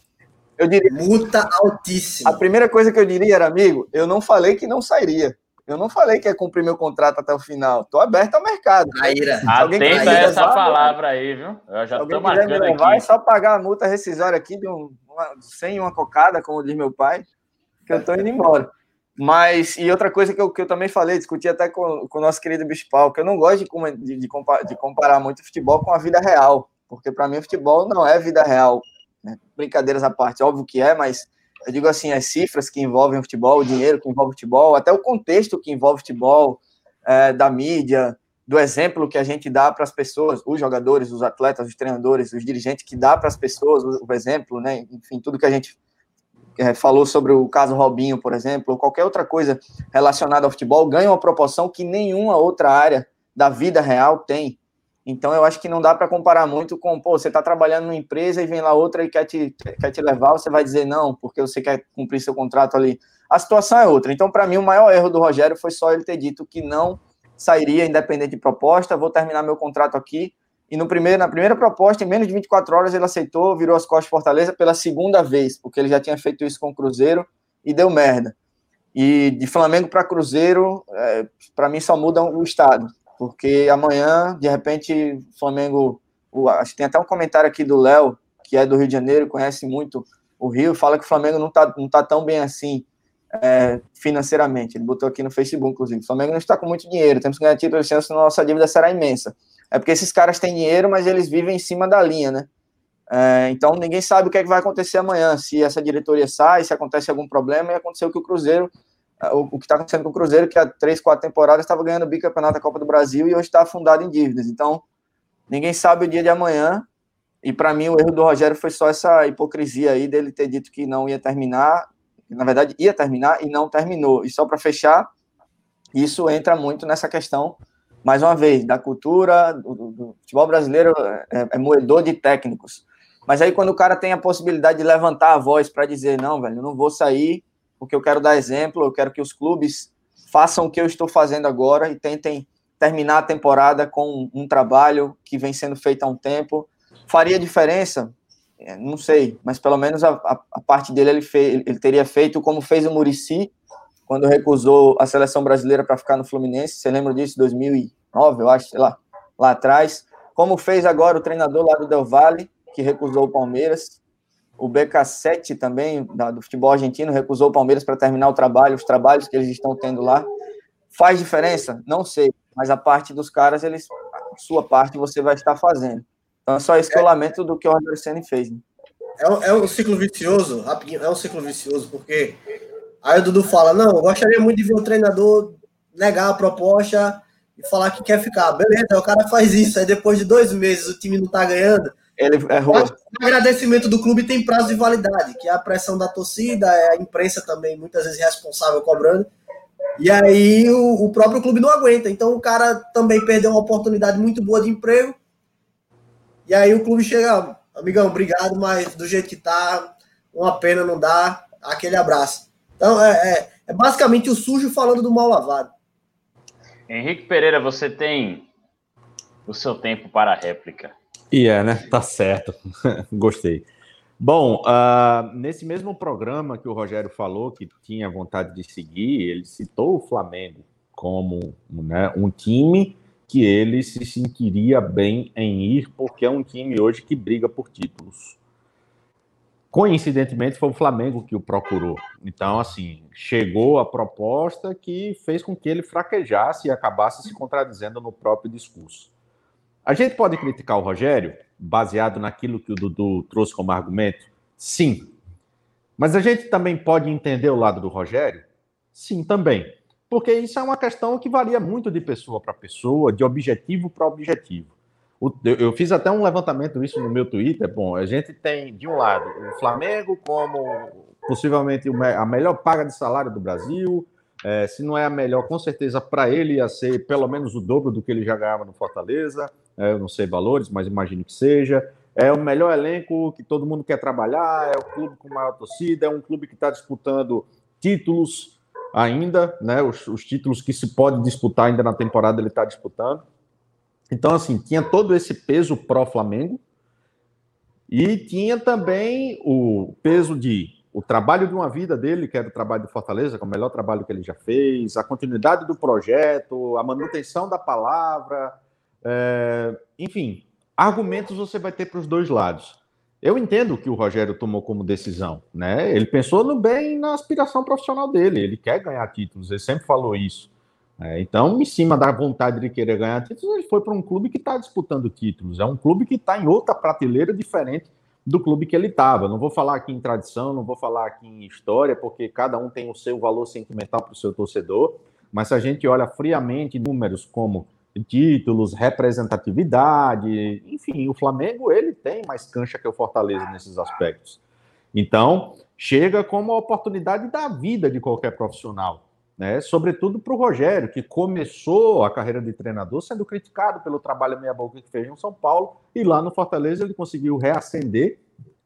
Eu diria. Multa altíssima. A primeira coisa que eu diria era, amigo, eu não falei que não sairia. Eu não falei que ia cumprir meu contrato até o final. Tô aberto ao mercado. Aira. Atenta a essa levar, palavra aí, viu? Eu já tô marcando levar, aqui. É só pagar a multa rescisória aqui de um, uma, sem uma cocada, como diz meu pai, que eu tô indo embora. Mas, e outra coisa que eu, que eu também falei, discuti até com, com o nosso querido Bispal, que eu não gosto de, de, de, comparar, de comparar muito futebol com a vida real, porque para mim o futebol não é vida real. Né? Brincadeiras à parte, óbvio que é, mas eu digo assim, as cifras que envolvem o futebol, o dinheiro que envolve o futebol, até o contexto que envolve o futebol, é, da mídia, do exemplo que a gente dá para as pessoas, os jogadores, os atletas, os treinadores, os dirigentes, que dá para as pessoas o, exemplo, né? Enfim, tudo que a gente é, falou sobre o caso Robinho, por exemplo, ou qualquer outra coisa relacionada ao futebol, ganha uma proporção que nenhuma outra área da vida real tem. Então, eu acho que não dá para comparar muito com, pô, você está trabalhando numa empresa e vem lá outra e quer te, quer te levar, você vai dizer não, porque você quer cumprir seu contrato ali. A situação é outra. Então, para mim, o maior erro do Rogério foi só ele ter dito que não sairia independente de proposta, vou terminar meu contrato aqui. E no primeiro, na primeira proposta, em menos de 24 horas, ele aceitou, virou as costas Fortaleza pela segunda vez, porque ele já tinha feito isso com o Cruzeiro e deu merda. E de Flamengo para Cruzeiro, é, para mim só muda o estado, porque amanhã, de repente, Flamengo. O, acho que tem até um comentário aqui do Léo, que é do Rio de Janeiro, conhece muito o Rio, fala que o Flamengo não está não tá tão bem assim é, financeiramente. Ele botou aqui no Facebook, inclusive. O Flamengo não está com muito dinheiro, temos que ganhar título de senso, nossa dívida será imensa. É porque esses caras têm dinheiro, mas eles vivem em cima da linha, né? É, então ninguém sabe o que, é que vai acontecer amanhã, se essa diretoria sai, se acontece algum problema, e aconteceu que o Cruzeiro, o, o que está acontecendo com o Cruzeiro, que há três, quatro temporadas estava ganhando o bicampeonato da Copa do Brasil e hoje está afundado em dívidas. Então, ninguém sabe o dia de amanhã, e para mim o erro do Rogério foi só essa hipocrisia aí dele ter dito que não ia terminar na verdade ia terminar e não terminou. E só para fechar, isso entra muito nessa questão, mais uma vez, da cultura, do, do futebol brasileiro é, é, moedor de técnicos. Mas aí quando o cara tem a possibilidade de levantar a voz para dizer, não, velho, eu não vou sair porque eu quero dar exemplo, eu quero que os clubes façam o que eu estou fazendo agora e tentem terminar a temporada com um trabalho que vem sendo feito há um tempo. Faria diferença? É, não sei, mas pelo menos a, a, a parte dele ele, ele teria feito como fez o Murici quando recusou a seleção brasileira para ficar no Fluminense. Você lembra disso? 2009, eu acho, sei lá, lá atrás. Como fez agora o treinador lá do Del Valle, que recusou o Palmeiras. O BK7 também, da, do futebol argentino, recusou o Palmeiras para terminar o trabalho, os trabalhos que eles estão tendo lá. Faz diferença? Não sei, mas a parte dos caras, eles, sua parte você vai estar fazendo. Então é só esse que eu lamento do que o Roger Senna fez. Né? É, um, é um ciclo vicioso, rapidinho, é um ciclo vicioso, porque aí o Dudu fala, não, eu gostaria muito de ver o treinador negar a proposta e falar que quer ficar. Beleza, o cara faz isso, aí depois de dois meses o time não tá ganhando. Ele errou. O agradecimento do clube tem prazo de validade, que é a pressão da torcida, é a imprensa também, muitas vezes responsável cobrando. E aí o, o próprio clube não aguenta. Então o cara também perdeu uma oportunidade muito boa de emprego e aí o clube chega, amigão, obrigado, mas do jeito que tá, uma pena não dá, aquele abraço. Então é, é, é basicamente o sujo falando do mal lavado. Henrique Pereira, você tem o seu tempo para a réplica. E é, né? Tá certo. Gostei. Bom, uh, nesse mesmo programa que o Rogério falou que tinha vontade de seguir, ele citou o Flamengo como né, um time que ele se sentiria bem em ir, porque é um time hoje que briga por títulos. Coincidentemente, foi o Flamengo que o procurou. Então, assim, chegou a proposta que fez com que ele fraquejasse e acabasse se contradizendo no próprio discurso. A gente pode criticar o Rogério, baseado naquilo que o Dudu trouxe como argumento? Sim. Mas a gente também pode entender o lado do Rogério? Sim, também porque isso é uma questão que varia muito de pessoa para pessoa, de objetivo para objetivo. Eu fiz até um levantamento isso no meu Twitter. Bom, a gente tem, de um lado, o Flamengo como possivelmente a melhor paga de salário do Brasil. É, se não é a melhor, com certeza para ele ia ser pelo menos o dobro do que ele já ganhava no Fortaleza. É, eu não sei valores, mas imagino que seja. É o melhor elenco que todo mundo quer trabalhar. É o clube com maior torcida. É um clube que está disputando títulos ainda, né? Os, os, títulos que se pode disputar ainda na temporada ele está disputando. Então, assim, tinha todo esse peso pró-Flamengo e tinha também o peso de o trabalho de uma vida dele, que era o trabalho de Fortaleza, que é o melhor trabalho que ele já fez, a continuidade do projeto, a manutenção da palavra, é, enfim, argumentos você vai ter para os dois lados. Eu entendo que o Rogério tomou como decisão, né? Ele pensou no bem na aspiração profissional dele. Ele quer ganhar títulos, ele sempre falou isso. É, então, em cima da vontade de querer ganhar títulos, ele foi para um clube que está disputando títulos. É um clube que está em outra prateleira diferente do clube que ele estava. Não vou falar aqui em tradição, não vou falar aqui em história, porque cada um tem o seu valor sentimental para o seu torcedor. Mas se a gente olha friamente números como títulos, representatividade, enfim, o Flamengo ele tem mais cancha que o Fortaleza nesses aspectos. Então, chega como a oportunidade da vida de qualquer profissional, né? Sobretudo para o Rogério, que começou a carreira de treinador sendo criticado pelo trabalho meia boca que fez no São Paulo e lá no Fortaleza ele conseguiu reacender,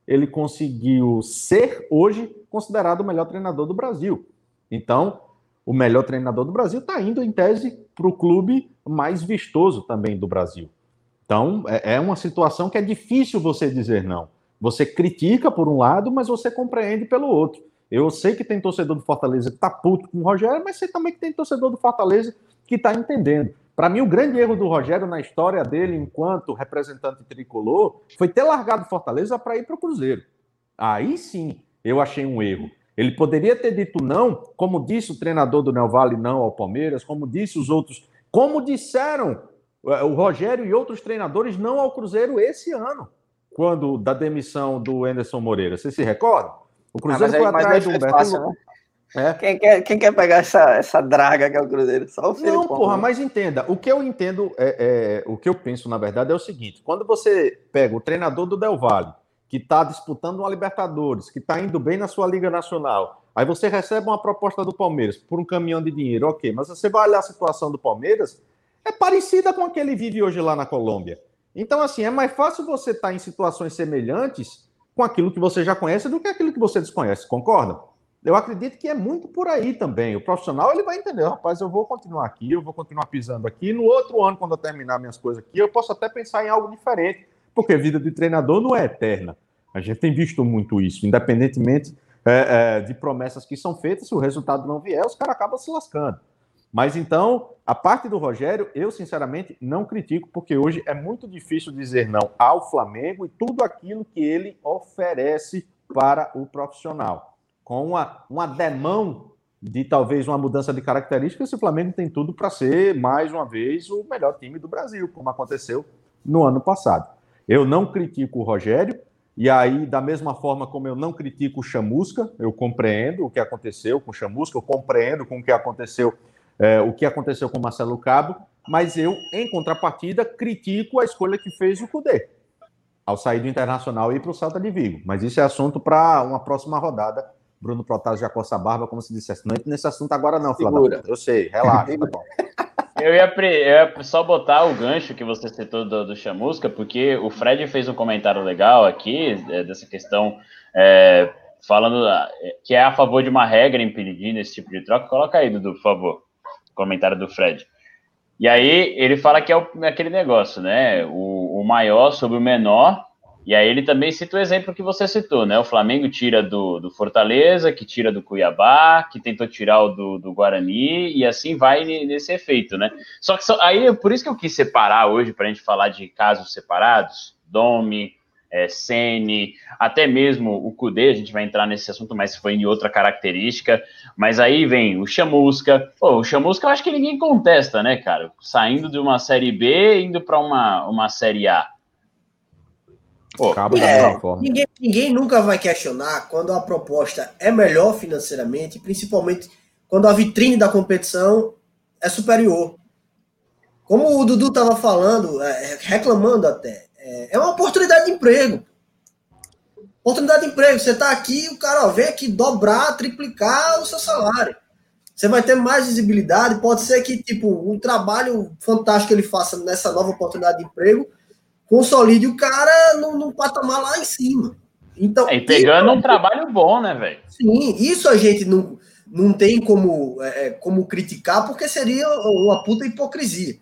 ele conseguiu ser hoje considerado o melhor treinador do Brasil. Então, o melhor treinador do Brasil está indo, em tese, para o clube mais vistoso também do Brasil. Então, é, é uma situação que é difícil você dizer não. Você critica por um lado, mas você compreende pelo outro. Eu sei que tem torcedor do Fortaleza que está puto com o Rogério, mas sei também que tem torcedor do Fortaleza que está entendendo. Para mim, o grande erro do Rogério na história dele enquanto representante tricolor foi ter largado Fortaleza para ir para o Cruzeiro. Aí sim, eu achei um erro. Ele poderia ter dito não, como disse o treinador do Neo Vale não ao Palmeiras, como disse os outros, como disseram é, o Rogério e outros treinadores não ao Cruzeiro esse ano, quando da demissão do Anderson Moreira. Você se recorda? O Cruzeiro ah, foi atrás do Humberto fácil, né? É. Quem, quer, quem quer pegar essa, essa draga que é o Cruzeiro? Só o Felipe Não, porra, né? mas entenda. O que eu entendo, é, é, o que eu penso, na verdade, é o seguinte: quando você pega o treinador do Del Valle, que está disputando uma Libertadores, que está indo bem na sua Liga Nacional, aí você recebe uma proposta do Palmeiras por um caminhão de dinheiro, ok, mas você vai olhar a situação do Palmeiras, é parecida com a que ele vive hoje lá na Colômbia. Então, assim, é mais fácil você estar tá em situações semelhantes com aquilo que você já conhece do que aquilo que você desconhece, concorda? Eu acredito que é muito por aí também. O profissional ele vai entender, rapaz, eu vou continuar aqui, eu vou continuar pisando aqui. No outro ano, quando eu terminar minhas coisas aqui, eu posso até pensar em algo diferente porque a vida de treinador não é eterna. A gente tem visto muito isso, independentemente é, é, de promessas que são feitas, se o resultado não vier, os caras acabam se lascando. Mas então, a parte do Rogério, eu sinceramente não critico, porque hoje é muito difícil dizer não ao Flamengo e tudo aquilo que ele oferece para o profissional. Com uma, uma demão de talvez uma mudança de características, o Flamengo tem tudo para ser, mais uma vez, o melhor time do Brasil, como aconteceu no ano passado. Eu não critico o Rogério, e aí, da mesma forma como eu não critico o Chamusca, eu compreendo o que aconteceu com o Chamusca, eu compreendo com o que aconteceu, é, o que aconteceu com o Marcelo Cabo, mas eu, em contrapartida, critico a escolha que fez o Cudê ao sair do Internacional e ir para o Salta de Vigo. Mas isso é assunto para uma próxima rodada. Bruno Protásio já coça a barba, como se dissesse. Não entra nesse assunto agora, não, Flávio. Eu sei, relaxa. tá bom. Eu ia, eu ia, só botar o gancho que você citou do, do Chamusca, porque o Fred fez um comentário legal aqui é, dessa questão, é, falando é, que é a favor de uma regra impedindo esse tipo de troca. Coloca aí, Dudu, por favor, comentário do Fred. E aí ele fala que é o, aquele negócio, né? O, o maior sobre o menor e aí ele também cita o exemplo que você citou, né? O Flamengo tira do, do Fortaleza, que tira do Cuiabá, que tentou tirar o do, do Guarani, e assim vai nesse efeito, né? Só que só, aí, por isso que eu quis separar hoje, para a gente falar de casos separados, Domi, é, Sene, até mesmo o Cudê, a gente vai entrar nesse assunto, mas foi em outra característica. Mas aí vem o Chamusca. Pô, o Chamusca eu acho que ninguém contesta, né, cara? Saindo de uma Série B, indo para uma, uma Série A. É, ninguém, ninguém nunca vai questionar quando a proposta é melhor financeiramente, principalmente quando a vitrine da competição é superior. Como o Dudu estava falando, é, reclamando até, é, é, uma oportunidade de emprego. Oportunidade de emprego. Você está aqui, o cara ó, vem aqui dobrar, triplicar o seu salário. Você vai ter mais visibilidade. Pode ser que tipo um trabalho fantástico que ele faça nessa nova oportunidade de emprego consolide o cara num, num patamar lá em cima. Então, é, e pegando isso, um trabalho bom, né, velho? Sim, isso a gente não, não tem como, é, é, como criticar, porque seria uma puta hipocrisia.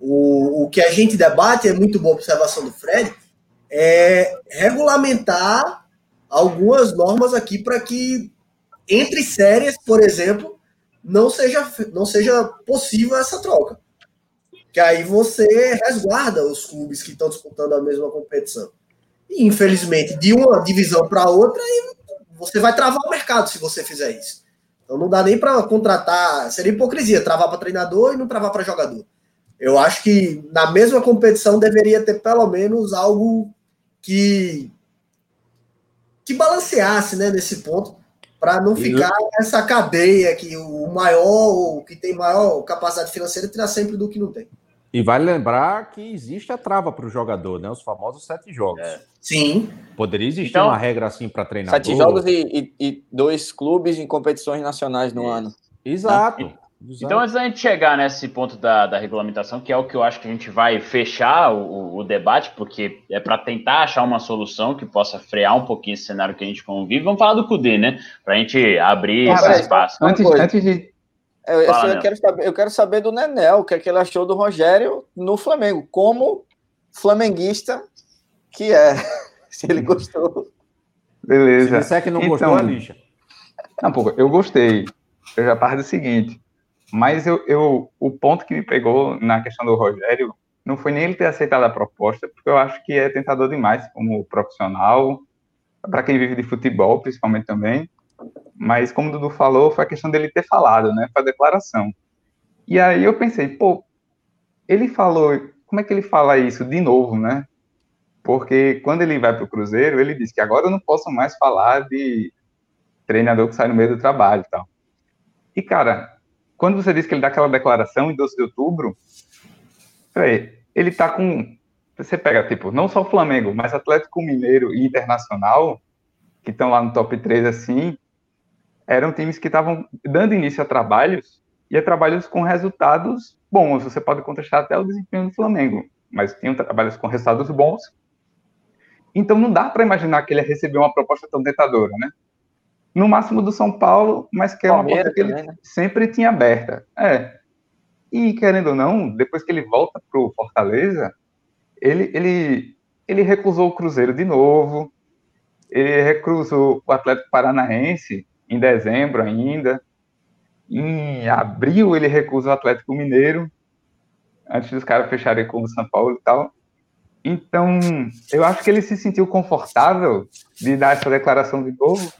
O, o que a gente debate, é muito boa observação do Fred, é regulamentar algumas normas aqui para que, entre séries, por exemplo, não seja, não seja possível essa troca que aí você resguarda os clubes que estão disputando a mesma competição. E, infelizmente, de uma divisão para outra, você vai travar o mercado se você fizer isso. Então não dá nem para contratar, seria hipocrisia, travar para treinador e não travar para jogador. Eu acho que na mesma competição deveria ter pelo menos algo que que balanceasse, né, nesse ponto, para não ficar essa cadeia que o maior, o que tem maior capacidade financeira, terá sempre do que não tem. E vale lembrar que existe a trava para o jogador, né? Os famosos sete jogos. É. Sim. Poderia existir então, uma regra assim para treinador. Sete jogos e, e, e, dois clubes em competições nacionais no ano. Exato. Exato. Então, antes da gente chegar nesse ponto da, da regulamentação, que é o que eu acho que a gente vai fechar o, o debate, porque é para tentar achar uma solução que possa frear um pouquinho esse cenário que a gente convive, vamos falar do CUDE, né? Para a gente abrir ah, esse espaço. Antes, antes de eu, Fala, eu, quero saber, eu quero saber do Nenel, o que, é que ele achou do Rogério no Flamengo, como flamenguista que é, se ele gostou. Beleza. Se disser que não então, gostou, é lixa. Não, pô, eu gostei. Eu já parto do seguinte, mas eu, eu, o ponto que me pegou na questão do Rogério não foi nem ele ter aceitado a proposta, porque eu acho que é tentador demais como profissional, para quem vive de futebol, principalmente também. Mas, como o Dudu falou, foi a questão dele ter falado, né? Foi a declaração. E aí eu pensei, pô, ele falou, como é que ele fala isso de novo, né? Porque quando ele vai para o Cruzeiro, ele diz que agora eu não posso mais falar de treinador que sai no meio do trabalho e tal. E, cara, quando você diz que ele dá aquela declaração em 12 de outubro, peraí, ele tá com. Você pega, tipo, não só o Flamengo, mas Atlético Mineiro e Internacional, que estão lá no top 3 assim, eram times que estavam dando início a trabalhos e a trabalhos com resultados bons. Você pode contestar até o desempenho do Flamengo, mas tinham trabalhos com resultados bons. Então não dá para imaginar que ele recebeu uma proposta tão tentadora, né? No máximo do São Paulo, mas que é uma porta que ele também, né? sempre tinha aberta. É. E querendo ou não, depois que ele volta para o Fortaleza, ele, ele, ele recusou o Cruzeiro de novo, ele recusou o Atlético Paranaense em dezembro ainda. Em abril ele recusa o Atlético Mineiro, antes dos caras fecharem com o São Paulo e tal. Então, eu acho que ele se sentiu confortável de dar essa declaração de novo,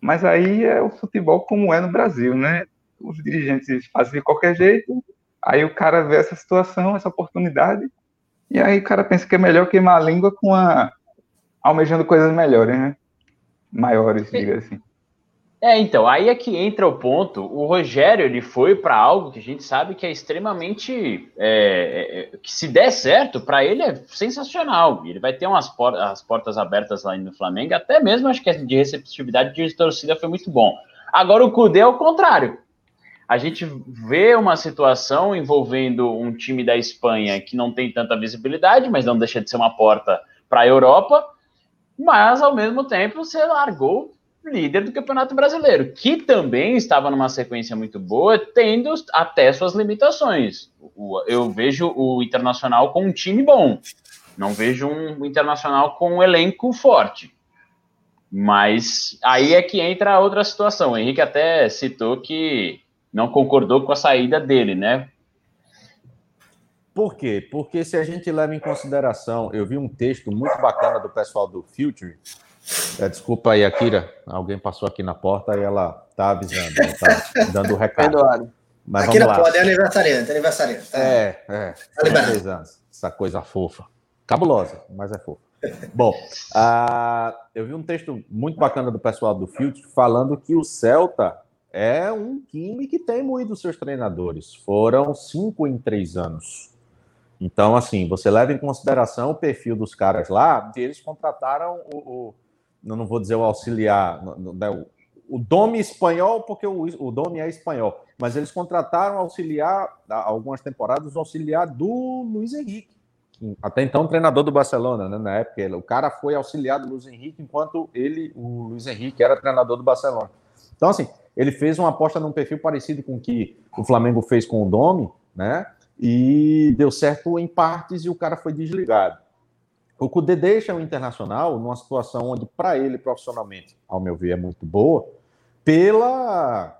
mas aí é o futebol como é no Brasil, né? Os dirigentes fazem de qualquer jeito, aí o cara vê essa situação, essa oportunidade, e aí o cara pensa que é melhor queimar a língua com a almejando coisas melhores, né? Maiores, diga assim. É, então, aí é que entra o ponto. O Rogério ele foi para algo que a gente sabe que é extremamente. É, é, que se der certo, para ele é sensacional. Ele vai ter umas por as portas abertas lá no Flamengo, até mesmo acho que de receptividade de torcida foi muito bom. Agora o Cudê é o contrário. A gente vê uma situação envolvendo um time da Espanha que não tem tanta visibilidade, mas não deixa de ser uma porta para a Europa. Mas ao mesmo tempo você largou líder do Campeonato Brasileiro, que também estava numa sequência muito boa, tendo até suas limitações. Eu vejo o Internacional com um time bom, não vejo um Internacional com um elenco forte. Mas aí é que entra outra situação. O Henrique até citou que não concordou com a saída dele, né? Por quê? Porque se a gente leva em consideração, eu vi um texto muito bacana do pessoal do Future, é, desculpa aí, Akira. Alguém passou aqui na porta e ela tá avisando, tá dando o recado. Eduardo. Mas Akira vamos lá. pode, é aniversariante, é aniversariante. Tá? É, é. Tá anos. Essa coisa fofa. Cabulosa, mas é fofa. Bom, uh, eu vi um texto muito bacana do pessoal do Field falando que o Celta é um time que tem muito seus treinadores. Foram cinco em três anos. Então, assim, você leva em consideração o perfil dos caras lá, eles contrataram o, o não vou dizer o auxiliar, né, o Dome espanhol, porque o, o Dome é espanhol, mas eles contrataram auxiliar, algumas temporadas, o auxiliar do Luiz Henrique, até então treinador do Barcelona, né, na época, o cara foi auxiliar do Luiz Henrique, enquanto ele, o Luiz Henrique, era treinador do Barcelona. Então, assim, ele fez uma aposta num perfil parecido com o que o Flamengo fez com o Dome, né, e deu certo em partes e o cara foi desligado. O Cudê deixa o Internacional numa situação onde, para ele, profissionalmente, ao meu ver, é muito boa, pela.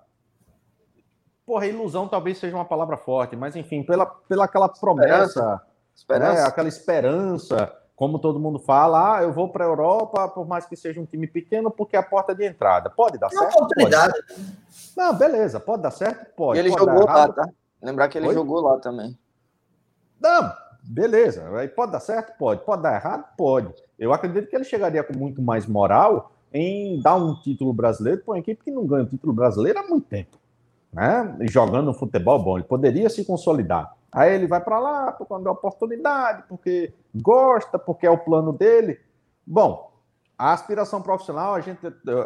Porra, ilusão talvez seja uma palavra forte, mas enfim, pela, pela aquela promessa, esperança. Né, aquela esperança como todo mundo fala, ah, eu vou para a Europa, por mais que seja um time pequeno, porque é a porta de entrada. Pode dar é certo? Oportunidade. Pode. Não, beleza, pode dar certo? Pode. E ele pode jogou lá, tá? Lembrar que ele Oi? jogou lá também. Não, beleza. Aí pode dar certo? Pode. Pode dar errado? Pode. Eu acredito que ele chegaria com muito mais moral em dar um título brasileiro para uma equipe que não ganha o título brasileiro há muito tempo. Né? Jogando um futebol bom. Ele poderia se consolidar. Aí ele vai para lá por quando é oportunidade, porque gosta, porque é o plano dele. Bom, a aspiração profissional, a gente,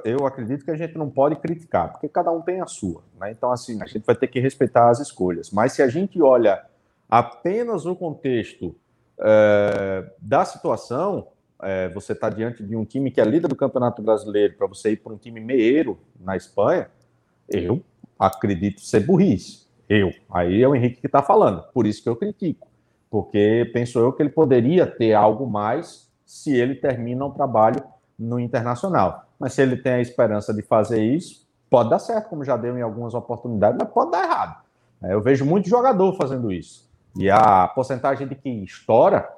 eu acredito que a gente não pode criticar, porque cada um tem a sua. Né? Então, assim, a gente vai ter que respeitar as escolhas. Mas se a gente olha apenas o contexto é, da situação, é, você está diante de um time que é líder do Campeonato Brasileiro, para você ir para um time meieiro na Espanha, eu acredito ser burrice. Eu. Aí é o Henrique que está falando. Por isso que eu critico. Porque penso eu que ele poderia ter algo mais se ele termina o trabalho no internacional. Mas se ele tem a esperança de fazer isso, pode dar certo, como já deu em algumas oportunidades, mas pode dar errado. É, eu vejo muito jogador fazendo isso. E a porcentagem de que estoura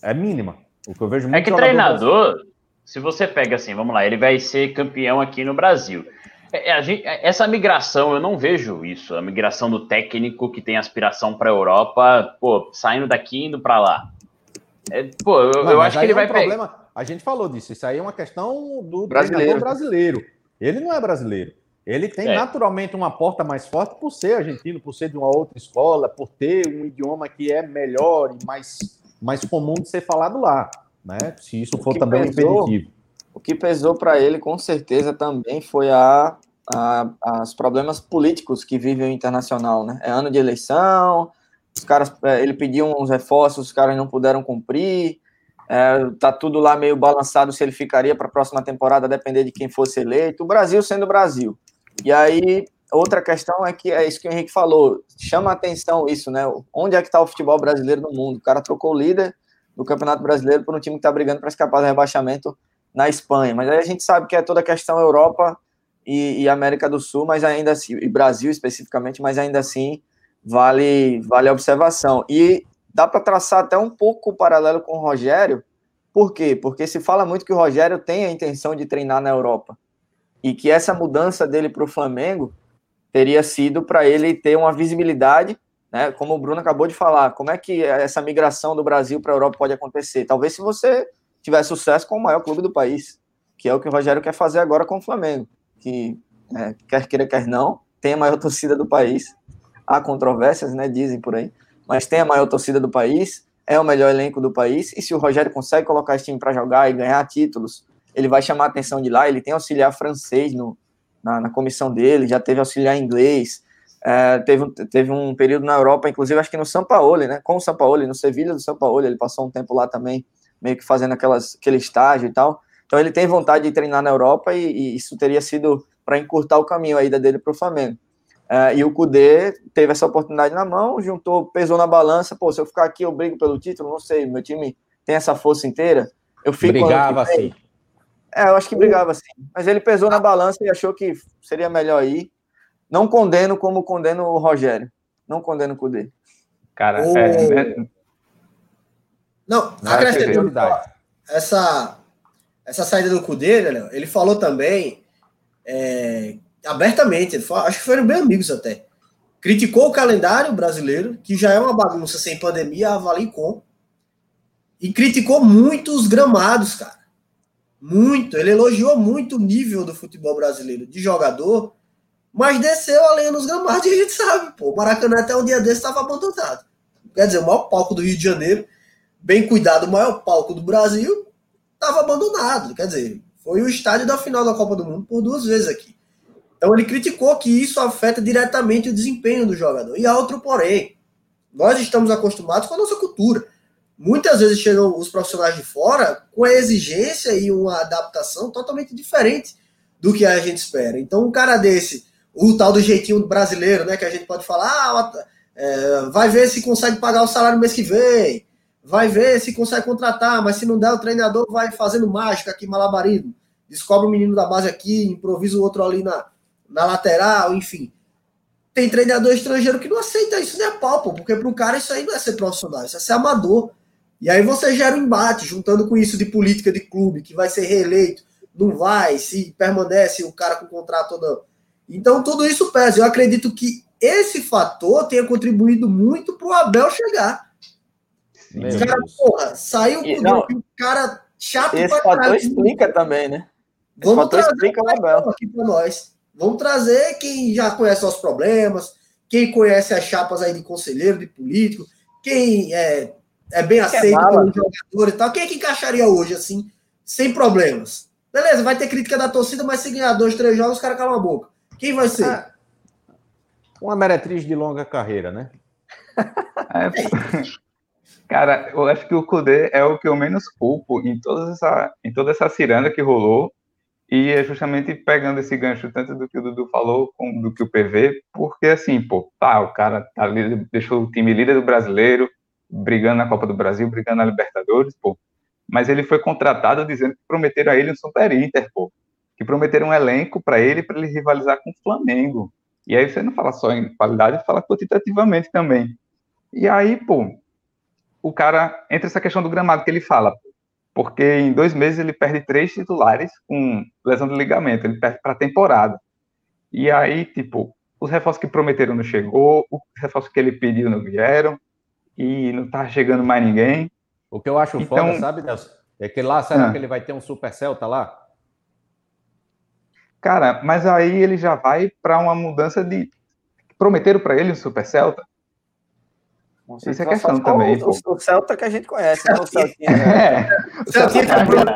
é mínima. O que eu vejo muito É que treinador, se você pega assim, vamos lá, ele vai ser campeão aqui no Brasil. É, é, gente, é, essa migração, eu não vejo isso. A migração do técnico que tem aspiração para a Europa, pô, saindo daqui indo para lá. É, pô, eu, não, eu acho que ele é um vai problema. A gente falou disso. Isso aí é uma questão do brasileiro. brasileiro. Ele não é brasileiro. Ele tem é. naturalmente uma porta mais forte por ser argentino, por ser de uma outra escola, por ter um idioma que é melhor e mais, mais comum de ser falado lá. Né? Se isso for também pesou, impeditivo. O que pesou para ele, com certeza, também foi a, a, os problemas políticos que vive o internacional, né? É ano de eleição, os caras, é, ele pediu uns reforços, os caras não puderam cumprir, é, tá tudo lá meio balançado se ele ficaria para a próxima temporada, depender de quem fosse eleito. O Brasil sendo o Brasil. E aí, outra questão é que é isso que o Henrique falou, chama atenção isso, né? Onde é que está o futebol brasileiro no mundo? O cara trocou o líder do Campeonato Brasileiro por um time que está brigando para escapar do rebaixamento na Espanha. Mas aí a gente sabe que é toda a questão Europa e, e, América do Sul, mas ainda assim, e Brasil especificamente, mas ainda assim vale, vale a observação. E dá para traçar até um pouco o paralelo com o Rogério. Por quê? Porque se fala muito que o Rogério tem a intenção de treinar na Europa. E que essa mudança dele para o Flamengo teria sido para ele ter uma visibilidade, né? Como o Bruno acabou de falar, como é que essa migração do Brasil para a Europa pode acontecer? Talvez se você tiver sucesso com o maior clube do país, que é o que o Rogério quer fazer agora com o Flamengo, que é, quer queira, quer não, tem a maior torcida do país. Há controvérsias, né? Dizem por aí, mas tem a maior torcida do país, é o melhor elenco do país, e se o Rogério consegue colocar esse time para jogar e ganhar títulos, ele vai chamar a atenção de lá. Ele tem auxiliar francês no, na, na comissão dele, já teve auxiliar inglês, é, teve, teve um período na Europa, inclusive acho que no São Paulo, né? Com o São Paulo, no Sevilha do São Paulo, ele passou um tempo lá também meio que fazendo aquelas, aquele estágio e tal. Então ele tem vontade de treinar na Europa e, e isso teria sido para encurtar o caminho a ida dele para o Flamengo. Uh, e o Cudê teve essa oportunidade na mão, juntou, pesou na balança, pô, se eu ficar aqui eu brigo pelo título, não sei, meu time tem essa força inteira, eu fico... Brigava assim. É, eu acho que brigava assim, mas ele pesou na balança e achou que seria melhor ir. Não condeno como condeno o Rogério, não condeno o Cudê. Cara, o... é, é não, acrescentando essa, essa saída do Cudê, né, ele falou também é, abertamente, ele falou, acho que foram bem amigos até. Criticou o calendário brasileiro, que já é uma bagunça sem pandemia, avalie com. E criticou muito os gramados, cara. Muito. Ele elogiou muito o nível do futebol brasileiro de jogador, mas desceu além nos gramados e a gente sabe, pô. O Maracanã até um dia desse estava abandonado. Quer dizer, o maior palco do Rio de Janeiro bem cuidado, o maior palco do Brasil, estava abandonado. Quer dizer, foi o estádio da final da Copa do Mundo por duas vezes aqui. Então ele criticou que isso afeta diretamente o desempenho do jogador. E há outro porém. Nós estamos acostumados com a nossa cultura. Muitas vezes chegam os profissionais de fora com a exigência e uma adaptação totalmente diferente do que a gente espera. Então, um cara desse, o tal do jeitinho brasileiro, né, que a gente pode falar, ah, é, vai ver se consegue pagar o salário no mês que vem, vai ver se consegue contratar, mas se não der, o treinador vai fazendo mágica aqui, malabarismo. Descobre o menino da base aqui, improvisa o outro ali na, na lateral, enfim. Tem treinador estrangeiro que não aceita isso nem a pau, porque para o cara isso aí não é ser profissional, isso é ser amador. E aí você gera um embate, juntando com isso de política de clube, que vai ser reeleito, não vai, se permanece o cara com o contrato todo. Então tudo isso pesa. Eu acredito que esse fator tenha contribuído muito para o Abel chegar. o cara, porra, saiu com um cara chato Esse fator caralho. explica também, né? Esse Vamos trazer explica o Abel aqui para nós. Vamos trazer quem já conhece os problemas, quem conhece as chapas aí de conselheiro, de político, quem é, é bem aceito pelo jogador e tal. Quem é que encaixaria hoje, assim, sem problemas? Beleza, vai ter crítica da torcida, mas se ganhar dois, três jogos, os caras calam a boca. Quem vai ser? Ah, uma meretriz de longa carreira, né? É, cara, eu acho que o Kudê é o que eu menos culpo em, toda essa, em toda essa ciranda que rolou. E é justamente pegando esse gancho, tanto do que o Dudu falou, como do que o PV, porque assim, pô, tá, o cara tá, deixou o time líder do brasileiro, brigando na Copa do Brasil, brigando na Libertadores, pô. Mas ele foi contratado dizendo que prometeram a ele um Super Inter, pô. Que prometeram um elenco para ele, para ele rivalizar com o Flamengo. E aí você não fala só em qualidade, fala quantitativamente também. E aí, pô, o cara, entre essa questão do gramado que ele fala, porque em dois meses ele perde três titulares com lesão de ligamento, ele perde para a temporada. E aí, tipo, os reforços que prometeram não chegou, os reforços que ele pediu não vieram, e não tá chegando mais ninguém. O que eu acho então, foda, sabe, Nelson? É que lá, será ah. que ele vai ter um Super Celta lá? Cara, mas aí ele já vai para uma mudança de. Prometeram para ele um Super Celta? Isso é questão também. O, o, Celta que a gente conhece, né? O Celtinha. Né? É. O, Celtinha que o Bruno,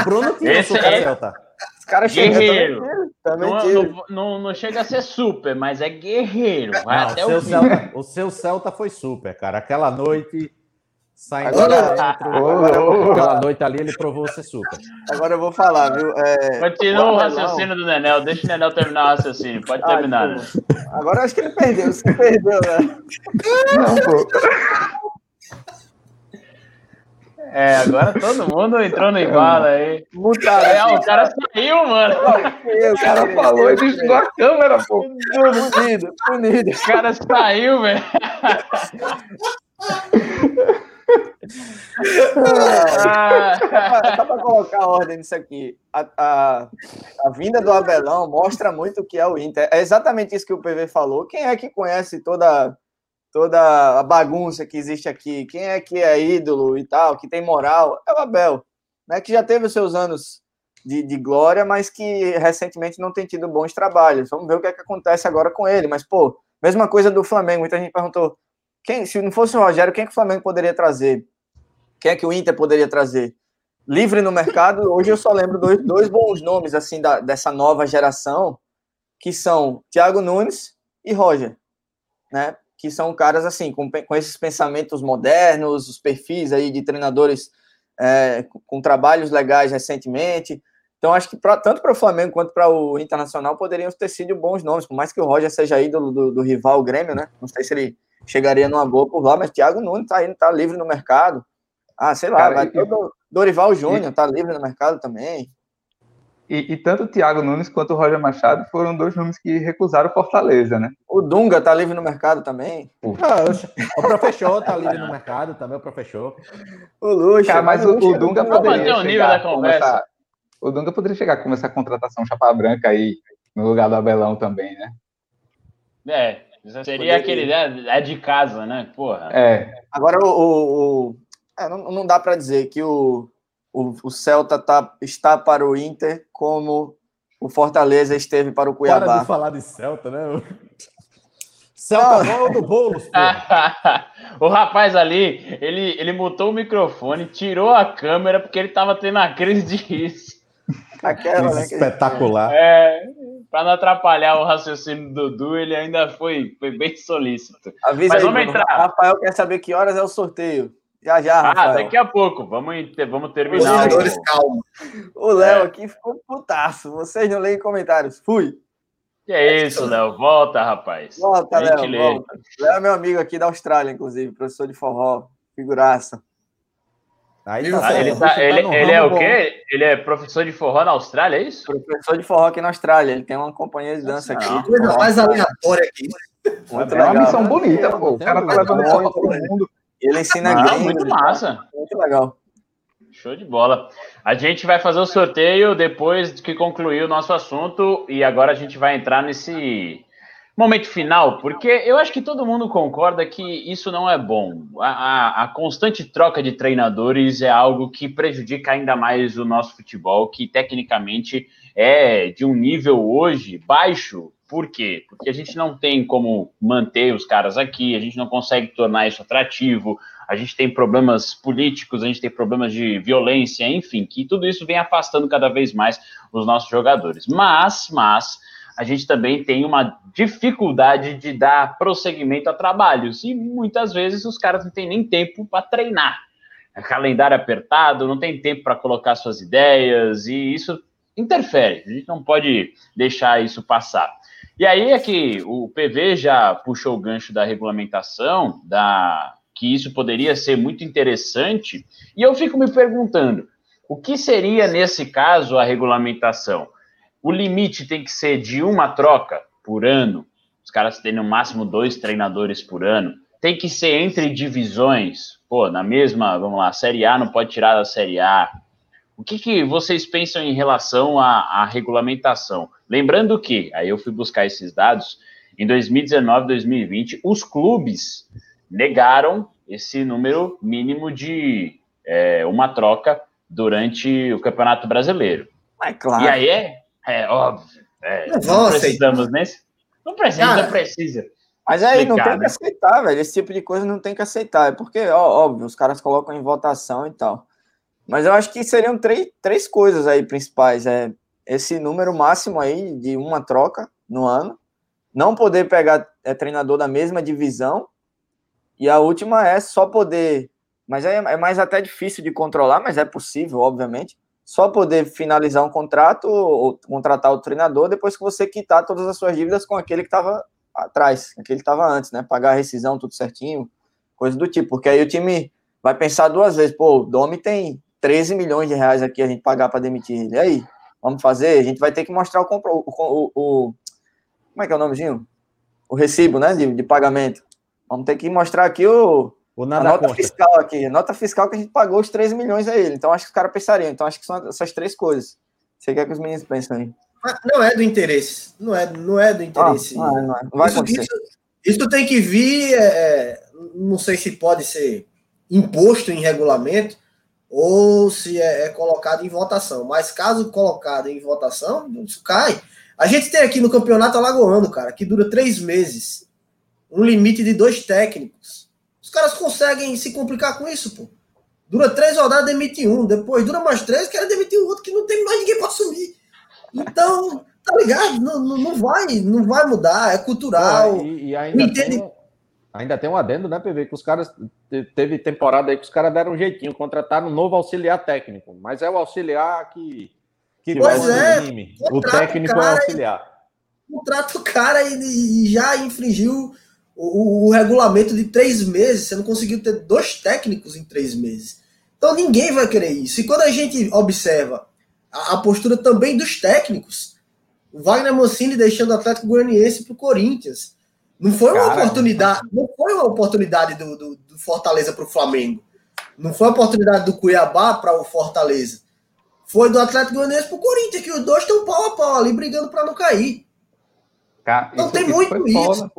o Bruno tinha Esse Super é... Celta. Os caras guerreiro. Também não, não, não, não, chega a ser super, mas é guerreiro. Vai não, até o, seu Celta, o seu Celta foi super, cara. Aquela noite Saindo agora, dentro, agora, aquela noite ali ele provou ser super. Agora eu vou falar, viu? É, Continua o raciocínio do Nenel, deixa o Nenel terminar o raciocínio, pode terminar. Né? Agora acho que ele perdeu, você perdeu, né? Não, pô. É, agora todo mundo entrou no embalo aí. Mutado. É, o cara saiu, mano. O cara falou e desligou a câmera, pô. Punido, punido. O cara saiu, velho. Só para colocar ordem nisso aqui, a, a, a, vinda do Abelão mostra muito o que é o Inter. É exatamente isso que o PV falou. Quem é que conhece toda, toda a bagunça que existe aqui? Quem é que é ídolo e tal, que tem moral? É o Abel, né, que já teve os seus anos de, de glória, mas que recentemente não tem tido bons trabalhos. Vamos ver o que, é que acontece agora com ele. Mas, pô, mesma coisa do Flamengo. Muita gente perguntou quem, se não fosse o Rogério, quem é que o Flamengo poderia trazer? Quem é que o Inter poderia trazer? Livre no mercado, hoje eu só lembro dois, dois bons nomes assim da, dessa nova geração, que são Thiago Nunes e Roger, né? Que são caras assim, com, com esses pensamentos modernos, os perfis aí de treinadores é, com, com trabalhos legais recentemente. Então, acho que pra, tanto para o Flamengo quanto para o Internacional poderiam ter sido bons nomes, por mais que o Roger seja ídolo do, do rival Grêmio, né? Não sei se ele chegaria numa boa por lá, mas Thiago Nunes tá indo, tá livre no mercado. Ah, sei lá, Cara, vai e, Dorival Júnior tá livre no mercado também. E, e, tanto o Thiago Nunes quanto o Roger Machado foram dois nomes que recusaram Fortaleza, né? O Dunga tá livre no mercado também. Ah, o professor tá livre no mercado também, o professor. O Luxo. Cara, mas o, o, Dunga poderia chegar, começar, o Dunga poderia chegar com essa contratação chapa branca aí, no lugar do Abelão também, né? É, Seria aquele, né? É de casa, né? Porra. É. Agora, o. o, o é, não, não dá para dizer que o, o, o Celta tá, está para o Inter como o Fortaleza esteve para o Cuiabá. Para de falar de Celta, né? Celta bola do Boulos. o rapaz ali, ele, ele mutou o microfone, tirou a câmera porque ele estava tendo a crise de riso. Aquela, né, Espetacular. É, para não atrapalhar o raciocínio do Dudu, ele ainda foi, foi bem solícito. Avisa Mas aí, vamos entrar. Rafael quer saber que horas é o sorteio. Já, já, ah, Rafael. Ah, daqui a pouco. Vamos, vamos terminar. Os calma. O Léo é. aqui ficou putaço. Vocês não leem comentários. Fui. Que é isso, Léo? Volta, rapaz. Volta, Léo. Léo é meu amigo aqui da Austrália, inclusive, professor de forró, figuraça. Aí tá ah, ele, tá, ele, ele é o quê? Ele é professor de forró na Austrália, é isso? Professor de forró aqui na Austrália. Ele tem uma companhia de dança Nossa, aqui. Coisa mais aleatória aqui. Muito é uma missão bonita, pô. O cara tá levando forró pra todo mundo. Ele ensina ah, Muito massa. muito legal. Show de bola. A gente vai fazer o sorteio depois que concluir o nosso assunto e agora a gente vai entrar nesse momento final, porque eu acho que todo mundo concorda que isso não é bom. A, a, a, constante troca de treinadores é algo que prejudica ainda mais o nosso futebol, que tecnicamente é de um nível hoje baixo. Por quê? Porque a gente não tem como manter os caras aqui, a gente não consegue tornar isso atrativo, a gente tem problemas políticos, a gente tem problemas de violência, enfim, que tudo isso vem afastando cada vez mais os nossos jogadores. Mas, mas, a gente também tem uma dificuldade de dar prosseguimento a trabalhos e muitas vezes os caras não têm nem tempo para treinar. É calendário apertado, não tem tempo para colocar suas ideias e isso interfere. A gente não pode deixar isso passar. E aí é que o PV já puxou o gancho da regulamentação, da que isso poderia ser muito interessante, e eu fico me perguntando, o que seria, nesse caso, a regulamentação? O limite tem que ser de uma troca por ano, os caras têm no máximo dois treinadores por ano, tem que ser entre divisões, pô, na mesma, vamos lá, Série A não pode tirar da Série A. O que, que vocês pensam em relação à, à regulamentação? Lembrando que, aí eu fui buscar esses dados, em 2019, 2020, os clubes negaram esse número mínimo de é, uma troca durante o Campeonato Brasileiro. É claro. E aí é, é óbvio. É, não, não precisamos nesse. Não precisa, Cara, não precisa. Mas aí explicar, não tem né? que aceitar, velho. Esse tipo de coisa não tem que aceitar. É porque, ó, óbvio, os caras colocam em votação e tal. Mas eu acho que seriam três, três coisas aí principais. É esse número máximo aí de uma troca no ano. Não poder pegar é, treinador da mesma divisão e a última é só poder, mas é, é mais até difícil de controlar, mas é possível, obviamente, só poder finalizar um contrato ou contratar o treinador depois que você quitar todas as suas dívidas com aquele que estava atrás, aquele que estava antes, né? Pagar a rescisão, tudo certinho, coisa do tipo, porque aí o time vai pensar duas vezes, pô, o Domi tem 13 milhões de reais aqui a gente pagar para demitir ele. E aí, vamos fazer? A gente vai ter que mostrar o, o, o, o como é que é o nomezinho? O recibo, né, de, de pagamento. Vamos ter que mostrar aqui o, o a nota conta. fiscal aqui. A nota fiscal que a gente pagou os 13 milhões a ele. Então acho que os caras pensariam. Então acho que são essas três coisas. Você quer que os meninos pensem aí? Ah, não é do interesse. Não é, não é do ah, interesse. Ah, não, é, não, vai isso, isso, isso, tem que vir. É, é, não sei se pode ser imposto em regulamento ou se é, é, colocado em votação. Mas caso colocado em votação, isso cai. A gente tem aqui no campeonato alagoano, cara, que dura três meses um limite de dois técnicos. Os caras conseguem se complicar com isso, pô. Dura três rodadas, demite um. Depois dura mais três, quer demitir o outro que não tem mais ninguém para assumir. Então, tá ligado? Não, não, não, vai, não vai mudar, é cultural. e, e, ainda, entende... tem, ainda tem um adendo, né, PV? Que os caras. Teve temporada aí que os caras deram um jeitinho, contrataram um novo auxiliar técnico. Mas é o auxiliar que. que pois é, o técnico é o auxiliar. Contrata o cara e, e já infringiu o, o, regulamento de três meses, você não conseguiu ter dois técnicos em três meses. Então ninguém vai querer isso. E quando a gente observa a, a postura também dos técnicos, o Wagner Mancini deixando o Atlético Goianiense para o Corinthians. Não foi uma Cara, oportunidade, não foi uma oportunidade do, do, do Fortaleza para o Flamengo. Não foi uma oportunidade do Cuiabá para o Fortaleza. Foi do Atlético Goianiense para o Corinthians, que os dois estão pau a pau ali brigando para não cair. Cara, então tem muito isso.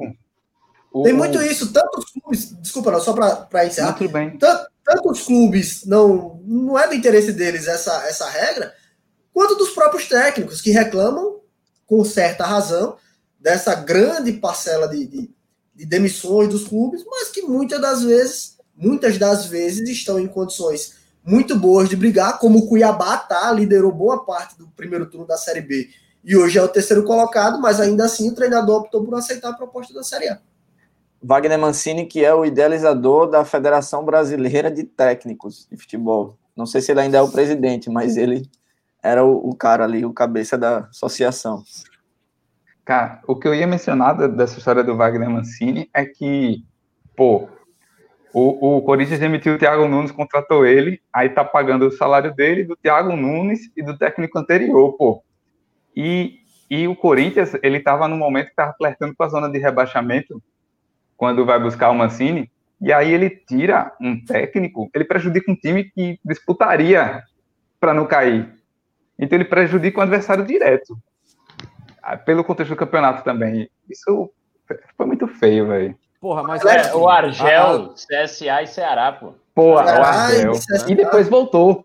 O, Tem muito isso, tantos clubes, desculpa, não, só para encerrar. Muito bem. Tantos clubes não, não é do interesse deles essa, essa regra, quanto dos próprios técnicos que reclamam, com certa razão, dessa grande parcela de, de, de demissões dos clubes, mas que muitas das vezes, muitas das vezes estão em condições muito boas de brigar, como o Cuiabá tá, liderou boa parte do primeiro turno da Série B e hoje é o terceiro colocado, mas ainda assim o treinador optou por aceitar a proposta da Série A. Wagner Mancini, que é o idealizador da Federação Brasileira de Técnicos de Futebol. Não sei se ele ainda é o presidente, mas ele era o, o cara ali, o cabeça da associação. Cara, o que eu ia mencionar dessa história do Wagner Mancini é que, pô, o, o Corinthians demitiu o Thiago Nunes, contratou ele, aí tá pagando o salário dele, do Thiago Nunes e do técnico anterior, pô. E, e o Corinthians, ele tava no momento que tava flertando com a zona de rebaixamento, quando vai buscar o Mancini, E aí ele tira um técnico, ele prejudica um time que disputaria para não cair. Então ele prejudica o adversário direto. Ah, pelo contexto do campeonato também. Isso foi muito feio, velho. Porra, mas é, o Argel, CSA e Ceará, pô. Porra, o Argel. E depois voltou.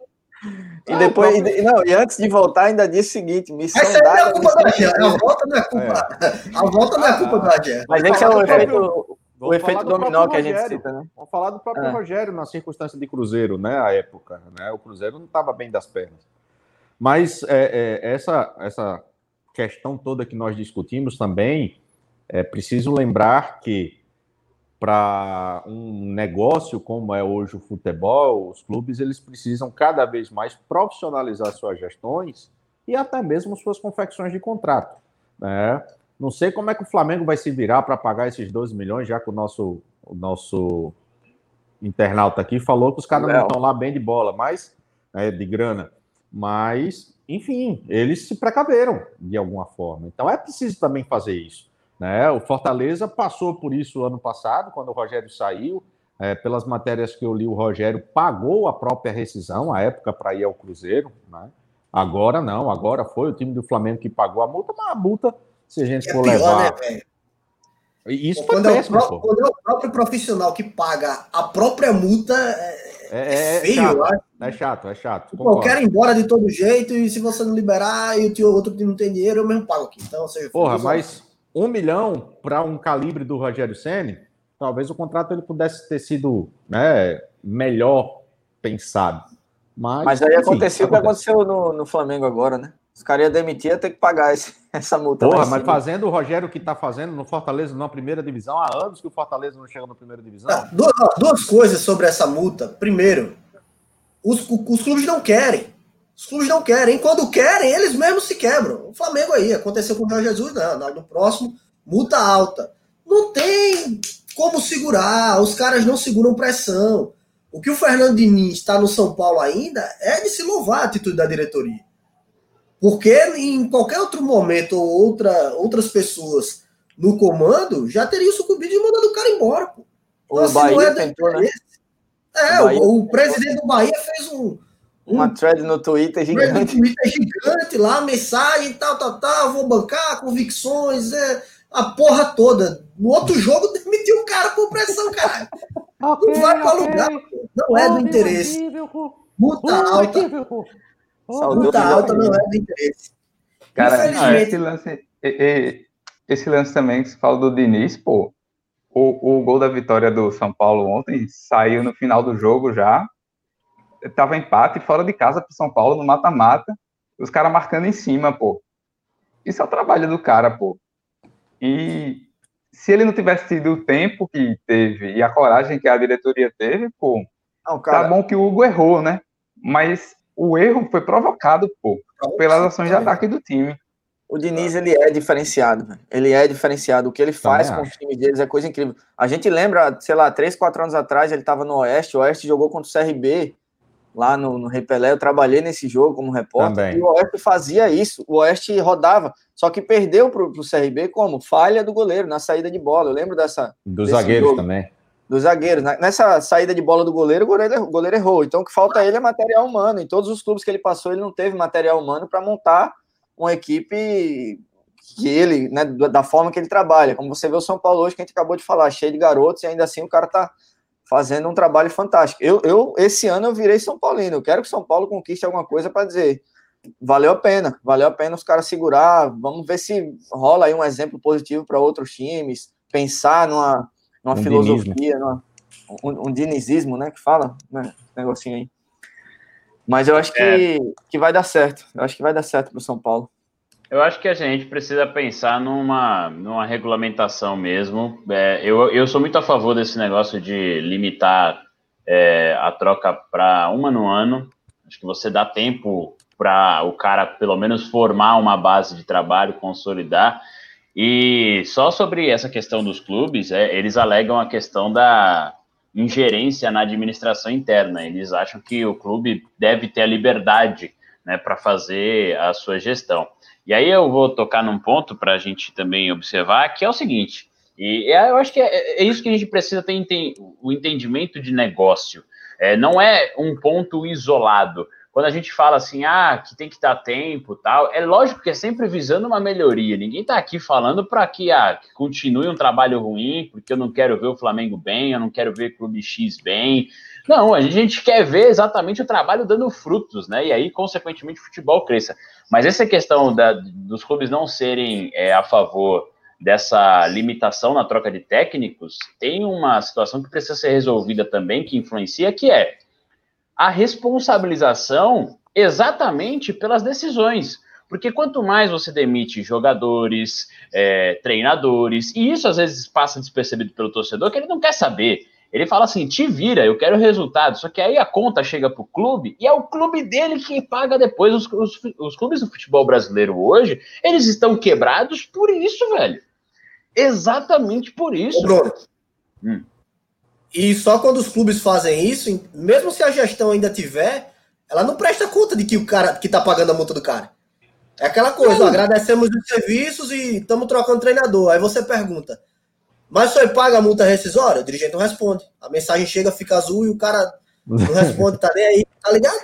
E depois, e, não, e antes de voltar, ainda disse o seguinte: missão Mas dada. É culpa A volta não é culpa. É. A volta não é culpa do Argel. Mas esse é o efeito, o efeito dominó que a gente cita, né? Vamos falar do próprio é. Rogério na circunstância de Cruzeiro, né? A época, né? O Cruzeiro não estava bem das pernas. Mas é, é, essa, essa questão toda que nós discutimos também, é preciso lembrar que para um negócio como é hoje o futebol, os clubes eles precisam cada vez mais profissionalizar suas gestões e até mesmo suas confecções de contrato. Né? Não sei como é que o Flamengo vai se virar para pagar esses 12 milhões, já que o nosso, o nosso internauta aqui falou que os caras não estão lá bem de bola, mas é, de grana. Mas enfim, eles se precaveram de alguma forma. Então é preciso também fazer isso. Né? O Fortaleza passou por isso ano passado, quando o Rogério saiu. É, pelas matérias que eu li, o Rogério pagou a própria rescisão, à época, para ir ao Cruzeiro. Né? Agora não, agora foi o time do Flamengo que pagou a multa, mas a multa, se a gente é for pior, levar. Né, isso quando, é péssimo, próprio, quando é o próprio profissional que paga a própria multa, é, é, é, é feio, chato, É chato, é chato. Pô, eu quero ir embora de todo jeito e se você não liberar e o outro time não tem dinheiro, eu mesmo pago aqui. Então, seja, Porra, mas um milhão para um calibre do Rogério Senni, talvez o contrato ele pudesse ter sido né, melhor pensado. Mas, mas aí aconteceu o que aconteceu no, no Flamengo agora, né? Os caras iam demitir, ia ter que pagar esse, essa multa. Porra, mas fazendo o Rogério que está fazendo no Fortaleza na primeira divisão, há anos que o Fortaleza não chega na primeira divisão. Ah, duas, duas, coisas sobre essa multa. Primeiro, os, os clubes não querem. Os clubes não querem. Quando querem, eles mesmos se quebram. O Flamengo aí, aconteceu com o Jorge Jesus, não. No próximo, multa alta. Não tem como segurar. Os caras não seguram pressão. O que o Fernando Diniz está no São Paulo ainda é de se louvar a atitude da diretoria. Porque em qualquer outro momento ou outra, outras pessoas no comando já teriam sucumbido e mandado o cara embora. Pô. Então, o assim, Bahia não é tentou, né? É, o, Bahia... o, presidente do Bahia fez um. Uma um, thread no Twitter gigante. No Twitter gigante lá, mensagem, tal, tal, tal, vou bancar, convicções, é, a porra toda. No outro jogo, demitiu o cara por pressão, cara. Okay, não vai para okay. lugar, não é do interesse. Multa alta. Multa alta não é do interesse. Cara, esse lance, esse lance também que se fala do Diniz, pô, o, o gol da vitória do São Paulo ontem saiu no final do jogo já, tava empate fora de casa pro São Paulo no mata-mata, os caras marcando em cima, pô. Isso é o trabalho do cara, pô. E se ele não tivesse tido o tempo que teve e a coragem que a diretoria teve, pô, não, tá cara... tá bom que o Hugo errou, né? Mas o erro foi provocado, pô, pelas ações de ataque do time. O Diniz, ele é diferenciado, ele é diferenciado. O que ele faz Também com acho. o time deles é coisa incrível. A gente lembra, sei lá, três, quatro anos atrás, ele estava no Oeste, o Oeste jogou contra o CRB, lá no, no Repelé, eu trabalhei nesse jogo como repórter, Também. e o Oeste fazia isso, o Oeste rodava, só que perdeu para o CRB como? Falha do goleiro, na saída de bola, eu lembro dessa... Dos zagueiros jogo. também dos zagueiros. Nessa saída de bola do goleiro, o goleiro, o goleiro errou. Então, o que falta a ele é material humano. Em todos os clubes que ele passou, ele não teve material humano para montar uma equipe que ele, né, da forma que ele trabalha. Como você vê o São Paulo hoje, que a gente acabou de falar, cheio de garotos, e ainda assim o cara tá fazendo um trabalho fantástico. Eu, eu esse ano eu virei São Paulino. Eu quero que São Paulo conquiste alguma coisa para dizer valeu a pena, valeu a pena os caras segurar. Vamos ver se rola aí um exemplo positivo para outros times, pensar numa numa um filosofia, numa, um, um dinizismo, né, que fala, né, negocinho aí. Mas eu acho que, é. que vai dar certo. Eu acho que vai dar certo para o São Paulo. Eu acho que a gente precisa pensar numa, numa regulamentação mesmo. É, eu, eu sou muito a favor desse negócio de limitar é, a troca para uma no ano. Acho que você dá tempo para o cara, pelo menos, formar uma base de trabalho, consolidar. E só sobre essa questão dos clubes, é, eles alegam a questão da ingerência na administração interna. Eles acham que o clube deve ter a liberdade né, para fazer a sua gestão. E aí eu vou tocar num ponto para a gente também observar, que é o seguinte: E é, eu acho que é, é, isso que a gente precisa ter o entendimento de negócio. É, não é um ponto isolado. Quando a gente fala assim, ah, que tem que dar tempo tal, é lógico que é sempre visando uma melhoria. Ninguém está aqui falando para que, ah, que continue um trabalho ruim, porque eu não quero ver o Flamengo bem, eu não quero ver o Clube X bem. Não, a gente quer ver exatamente o trabalho dando frutos, né? E aí, consequentemente, o futebol cresça. Mas essa questão da, dos clubes não serem é, a favor dessa limitação na troca de técnicos, tem uma situação que precisa ser resolvida também, que influencia, que é a responsabilização exatamente pelas decisões. Porque quanto mais você demite jogadores, é, treinadores, e isso às vezes passa despercebido pelo torcedor, que ele não quer saber. Ele fala assim: te vira, eu quero resultado. Só que aí a conta chega para o clube e é o clube dele que paga depois. Os, os, os, clubes do futebol brasileiro hoje, eles estão quebrados por isso, velho. Exatamente por isso. Ô, Bruno. Hum. E só quando os clubes fazem isso, mesmo se a gestão ainda tiver, ela não presta conta de que o cara que tá pagando a multa do cara. É aquela coisa, ó, agradecemos os serviços e estamos trocando treinador. Aí você pergunta, mas você paga a multa rescisória? O dirigente não responde. A mensagem chega, fica azul e o cara não responde, tá nem aí, tá ligado?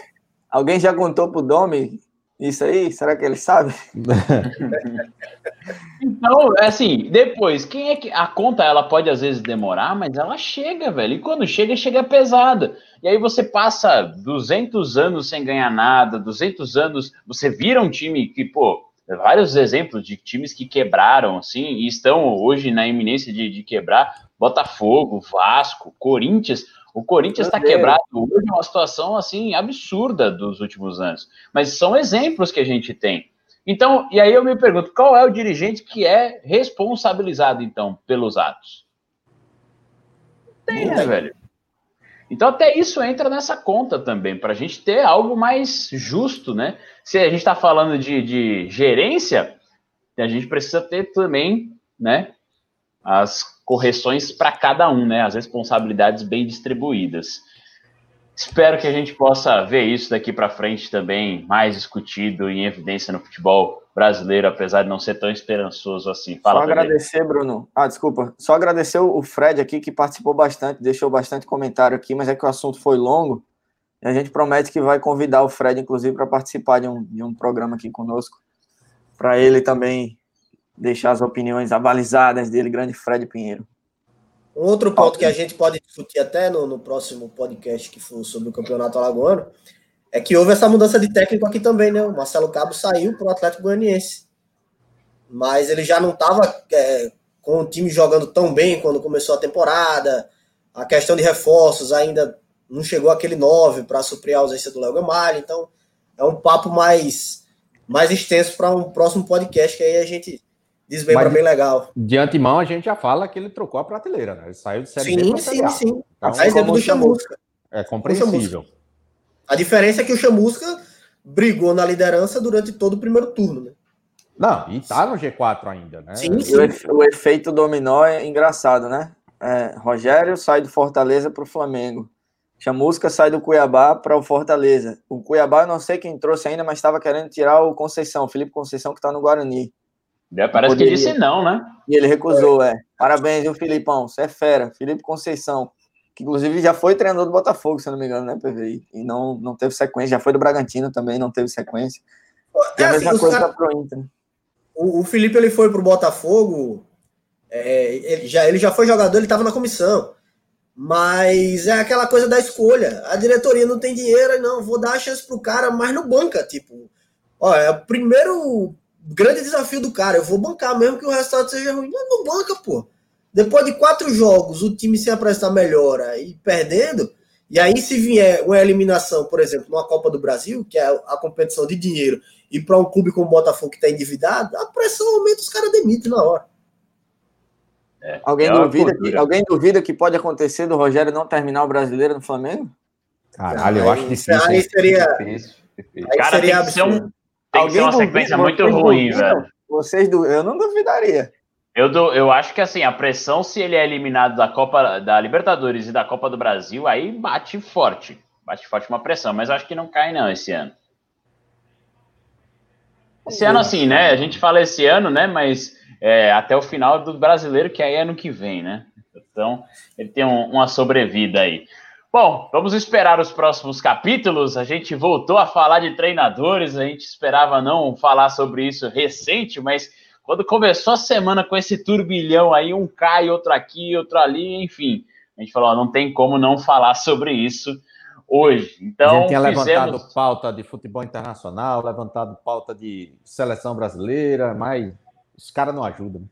Alguém já contou pro Domi isso aí? Será que ele sabe? então, é assim, depois, quem é que. A conta ela pode às vezes demorar, mas ela chega, velho. E quando chega, chega pesada. E aí você passa 200 anos sem ganhar nada, 200 anos. Você vira um time que, pô, vários exemplos de times que quebraram, assim, e estão hoje na iminência de, de quebrar. Botafogo, Vasco, Corinthians. O Corinthians está quebrado hoje, é uma situação assim absurda dos últimos anos. Mas são exemplos que a gente tem. Então, e aí eu me pergunto, qual é o dirigente que é responsabilizado, então, pelos atos? Tem, né, velho? Então, até isso entra nessa conta também, para a gente ter algo mais justo, né? Se a gente está falando de, de gerência, a gente precisa ter também, né, as correções para cada um, né, as responsabilidades bem distribuídas. Espero que a gente possa ver isso daqui para frente também mais discutido em evidência no futebol brasileiro, apesar de não ser tão esperançoso assim. Fala, Só agradecer, Bruno. Ah, desculpa. Só agradecer o Fred aqui que participou bastante, deixou bastante comentário aqui, mas é que o assunto foi longo. E a gente promete que vai convidar o Fred, inclusive, para participar de um, de um programa aqui conosco, para ele também deixar as opiniões abalizadas dele, grande Fred Pinheiro. Um outro ponto que a gente pode discutir até no, no próximo podcast que for sobre o Campeonato Alagoano é que houve essa mudança de técnico aqui também, né? O Marcelo Cabo saiu para o Atlético Goianiense. Mas ele já não estava é, com o time jogando tão bem quando começou a temporada. A questão de reforços ainda não chegou aquele 9 para suprir a ausência do Léo Gamalho. Então, é um papo mais, mais extenso para um próximo podcast que aí a gente desmembra bem legal. De antemão, a gente já fala que ele trocou a prateleira, né? Ele saiu de Série sim, B Sim, sim, então, A exemplo do Chamusca. É compreensível. A diferença é que o Chamusca brigou na liderança durante todo o primeiro turno, né? Não, e tá no G4 ainda, né? Sim, sim. O, efeito dominó é engraçado, né? É, Rogério sai do Fortaleza para o Flamengo. Chamusca sai do Cuiabá para o Fortaleza. O Cuiabá eu não sei quem trouxe ainda, mas estava querendo tirar o Conceição, o Felipe Conceição, que está no Guarani. É, parece Poderia. que disse não, né? E ele recusou, é. Parabéns, viu, Filipão? Você é fera. Felipe Conceição que inclusive já foi treinador do Botafogo, se não me engano, né, PVI? E não, não teve sequência, já foi do Bragantino também, não teve sequência. E é, a mesma assim, coisa cara... pro Inter. Né? O, o Felipe ele foi pro Botafogo, é, ele, já, ele já foi jogador, ele estava na comissão. Mas é aquela coisa da escolha. A diretoria não tem dinheiro, não, vou dar a chance pro cara, mas não banca, tipo. Ó, é o primeiro grande desafio do cara. Eu vou bancar mesmo que o resultado seja ruim. Não, não banca, pô. Depois de quatro jogos, o time se apresentar melhora e perdendo, e aí se vier uma eliminação, por exemplo, numa Copa do Brasil, que é a competição de dinheiro, e para um clube como o Botafogo que está endividado, a pressão aumenta, os caras demitem na hora. É, alguém, é duvida que, alguém duvida que pode acontecer do Rogério não terminar o brasileiro no Flamengo? Caralho, eu acho difícil. Aí seria. Difícil, difícil. Aí cara, seria tem que ser, um, tem que ser uma sequência muito ruim, velho. Vocês, eu não duvidaria. Eu, do, eu acho que assim, a pressão, se ele é eliminado da Copa da Libertadores e da Copa do Brasil, aí bate forte. Bate forte uma pressão, mas acho que não cai, não, esse ano. Esse ano, assim, né? A gente fala esse ano, né? Mas é, até o final do brasileiro, que aí é ano que vem, né? Então, ele tem um, uma sobrevida aí. Bom, vamos esperar os próximos capítulos. A gente voltou a falar de treinadores, a gente esperava não falar sobre isso recente, mas quando começou a semana com esse turbilhão aí, um cai, outro aqui, outro ali, enfim, a gente falou, ó, não tem como não falar sobre isso hoje. Então, a gente tinha fizemos... levantado pauta de futebol internacional, levantado pauta de seleção brasileira, mas os caras não ajudam.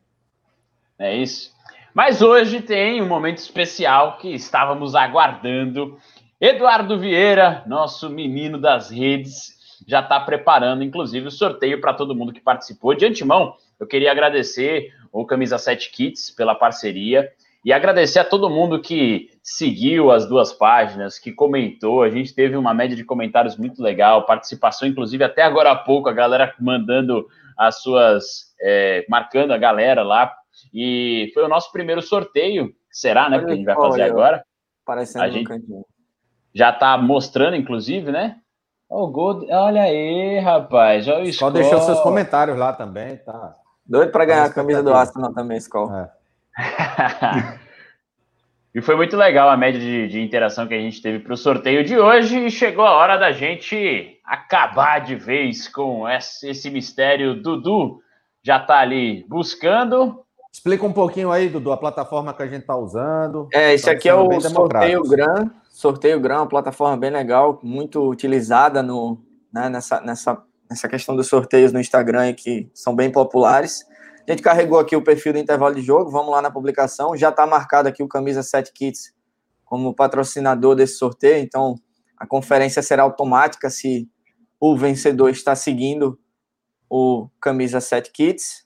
É isso. Mas hoje tem um momento especial que estávamos aguardando. Eduardo Vieira, nosso menino das redes, já está preparando, inclusive, o sorteio para todo mundo que participou. De antemão, eu queria agradecer o Camisa 7 Kits pela parceria e agradecer a todo mundo que seguiu as duas páginas, que comentou. A gente teve uma média de comentários muito legal, participação, inclusive, até agora há pouco, a galera mandando as suas. É, marcando a galera lá e foi o nosso primeiro sorteio. Será, né? Que a gente vai fazer agora. Parecendo a gente já tá mostrando, inclusive, né? Oh, gol... Olha aí, rapaz. Olha o Skol deixou seus comentários lá também, tá? Doido para ganhar a camisa do Arsenal também, Skol. É. e foi muito legal a média de, de interação que a gente teve para o sorteio de hoje. E chegou a hora da gente acabar de vez com esse, esse mistério. Dudu já está ali buscando. Explica um pouquinho aí, Dudu, a plataforma que a gente está usando. É, esse aqui é o Sorteio Gran. Sorteio Gran, uma plataforma bem legal, muito utilizada no, né, nessa, nessa, nessa questão dos sorteios no Instagram, que são bem populares. A gente carregou aqui o perfil do intervalo de jogo, vamos lá na publicação. Já está marcado aqui o Camisa 7 Kits como patrocinador desse sorteio, então a conferência será automática se o vencedor está seguindo o Camisa 7 Kits.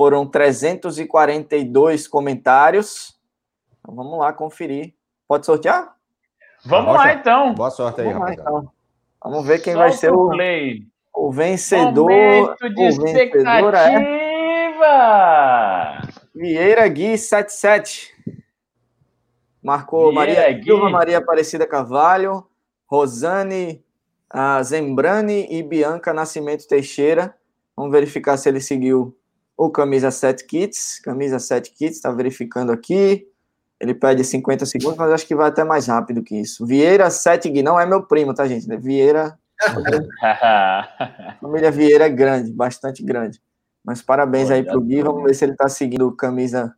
Foram 342 comentários. Então, vamos lá conferir. Pode sortear? Vamos lá, então. Boa sorte aí, vamos lá, então. Vamos ver quem Solta vai ser o, o vencedor. Momento de o expectativa. É... Vieira Gui 77. Marcou Vieira Maria Silva, Maria Aparecida Carvalho, Rosane uh, Zembrani e Bianca Nascimento Teixeira. Vamos verificar se ele seguiu o camisa 7 kits, camisa 7 kits, está verificando aqui. Ele pede 50 segundos, mas acho que vai até mais rápido que isso. Vieira 7 Gui, não é meu primo, tá, gente? Vieira. família Vieira é grande, bastante grande. Mas parabéns aí pro Gui, vamos ver se ele está seguindo o camisa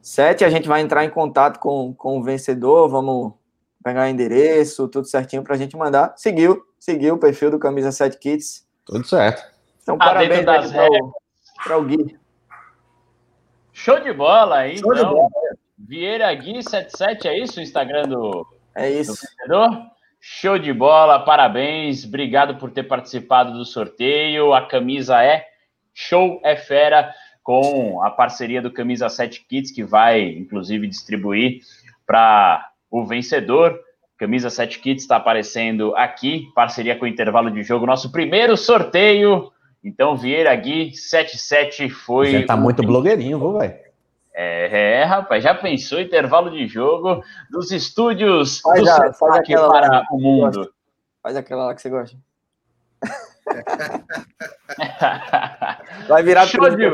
7. A gente vai entrar em contato com, com o vencedor, vamos pegar o endereço, tudo certinho para a gente mandar. Seguiu, seguiu o perfil do camisa 7 kits. Tudo certo. Então, ah, parabéns das regras, para o Gui. Show de bola aí, Show então. Bola. Vieira Gui 77, é isso o Instagram do, é isso. do Show de bola, parabéns, obrigado por ter participado do sorteio. A camisa é show, é fera, com a parceria do Camisa 7 Kits, que vai, inclusive, distribuir para o vencedor. Camisa 7 Kits está aparecendo aqui, parceria com o intervalo de jogo, nosso primeiro sorteio então, Vieira Gui 77 foi. Você tá muito blogueirinho, viu, velho? É, é, rapaz, já pensou intervalo de jogo dos estúdios faz do a, faz aquela para o mundo. Faz aquela lá que você gosta. vai virar Show de...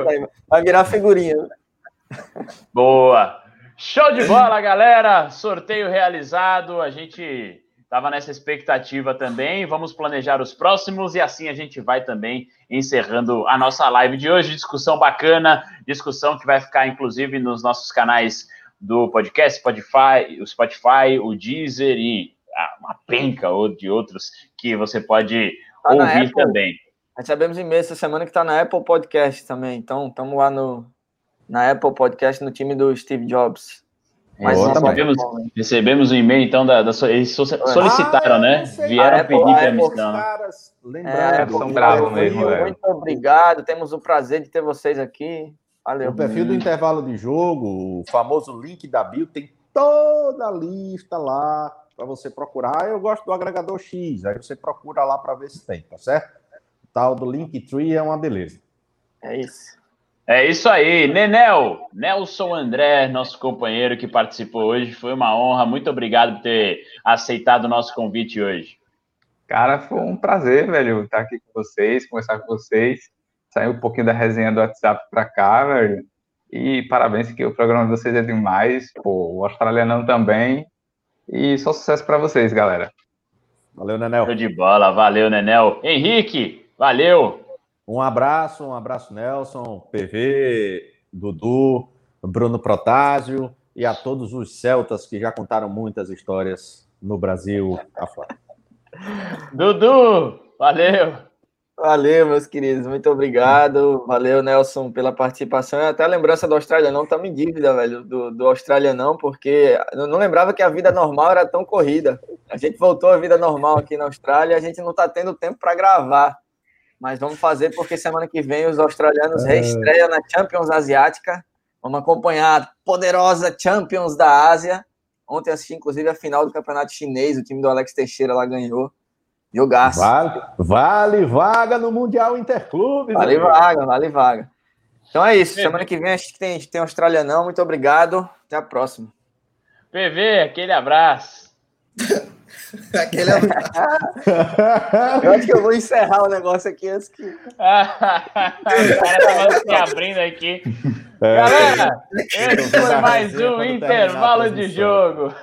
vai virar figurinha. Boa. Show de bola, galera. Sorteio realizado. A gente Estava nessa expectativa também. Vamos planejar os próximos e assim a gente vai também encerrando a nossa live de hoje. Discussão bacana, discussão que vai ficar inclusive nos nossos canais do podcast, Spotify, o Spotify, o Deezer e uma penca ou de outros que você pode tá ouvir também. Recebemos e-mail essa semana que está na Apple Podcast também. Então, estamos lá no, na Apple Podcast no time do Steve Jobs. Mas recebemos, recebemos um e-mail, então, da, da eles solicitaram, ah, né? Vieram Apple, pedir permissão. Caras, é, são bravos mesmo. Muito obrigado, temos o prazer de ter vocês aqui. Valeu. O perfil do intervalo de jogo, o famoso link da bio, tem toda a lista lá para você procurar. Eu gosto do agregador X, aí você procura lá para ver se tem, tá certo? O tal do Linktree é uma beleza. É isso. É isso aí, Nenel, Nelson André, nosso companheiro que participou hoje, foi uma honra, muito obrigado por ter aceitado o nosso convite hoje. Cara, foi um prazer, velho, estar aqui com vocês, conversar com vocês. sair um pouquinho da resenha do WhatsApp para cá, velho. E parabéns, que o programa de vocês é demais. Pô, o australianão também. E só sucesso para vocês, galera. Valeu, Nenel. Show de bola, valeu, Nenel. Henrique, valeu. Um abraço, um abraço, Nelson, PV, Dudu, Bruno Protásio e a todos os celtas que já contaram muitas histórias no Brasil afora. Dudu, valeu. Valeu, meus queridos, muito obrigado. Valeu, Nelson, pela participação. Até a lembrança do Australianão estamos em dívida, velho, do, do Australianão, porque eu não lembrava que a vida normal era tão corrida. A gente voltou à vida normal aqui na Austrália e a gente não está tendo tempo para gravar. Mas vamos fazer porque semana que vem os australianos é... reestreiam na Champions Asiática. Vamos acompanhar a poderosa Champions da Ásia. Ontem assisti, inclusive, a final do campeonato chinês. O time do Alex Teixeira lá ganhou. Jogaço. Vale, vale vaga no Mundial Interclube. Vale vaga, vale vaga. Então é isso. Semana que vem a gente tem, tem Australianão. Muito obrigado. Até a próxima. PV, aquele abraço. aquele abraço. eu acho que eu vou encerrar o negócio aqui antes que. o cara tá se abrindo aqui. É. Galera, esse foi mais um intervalo de jogo.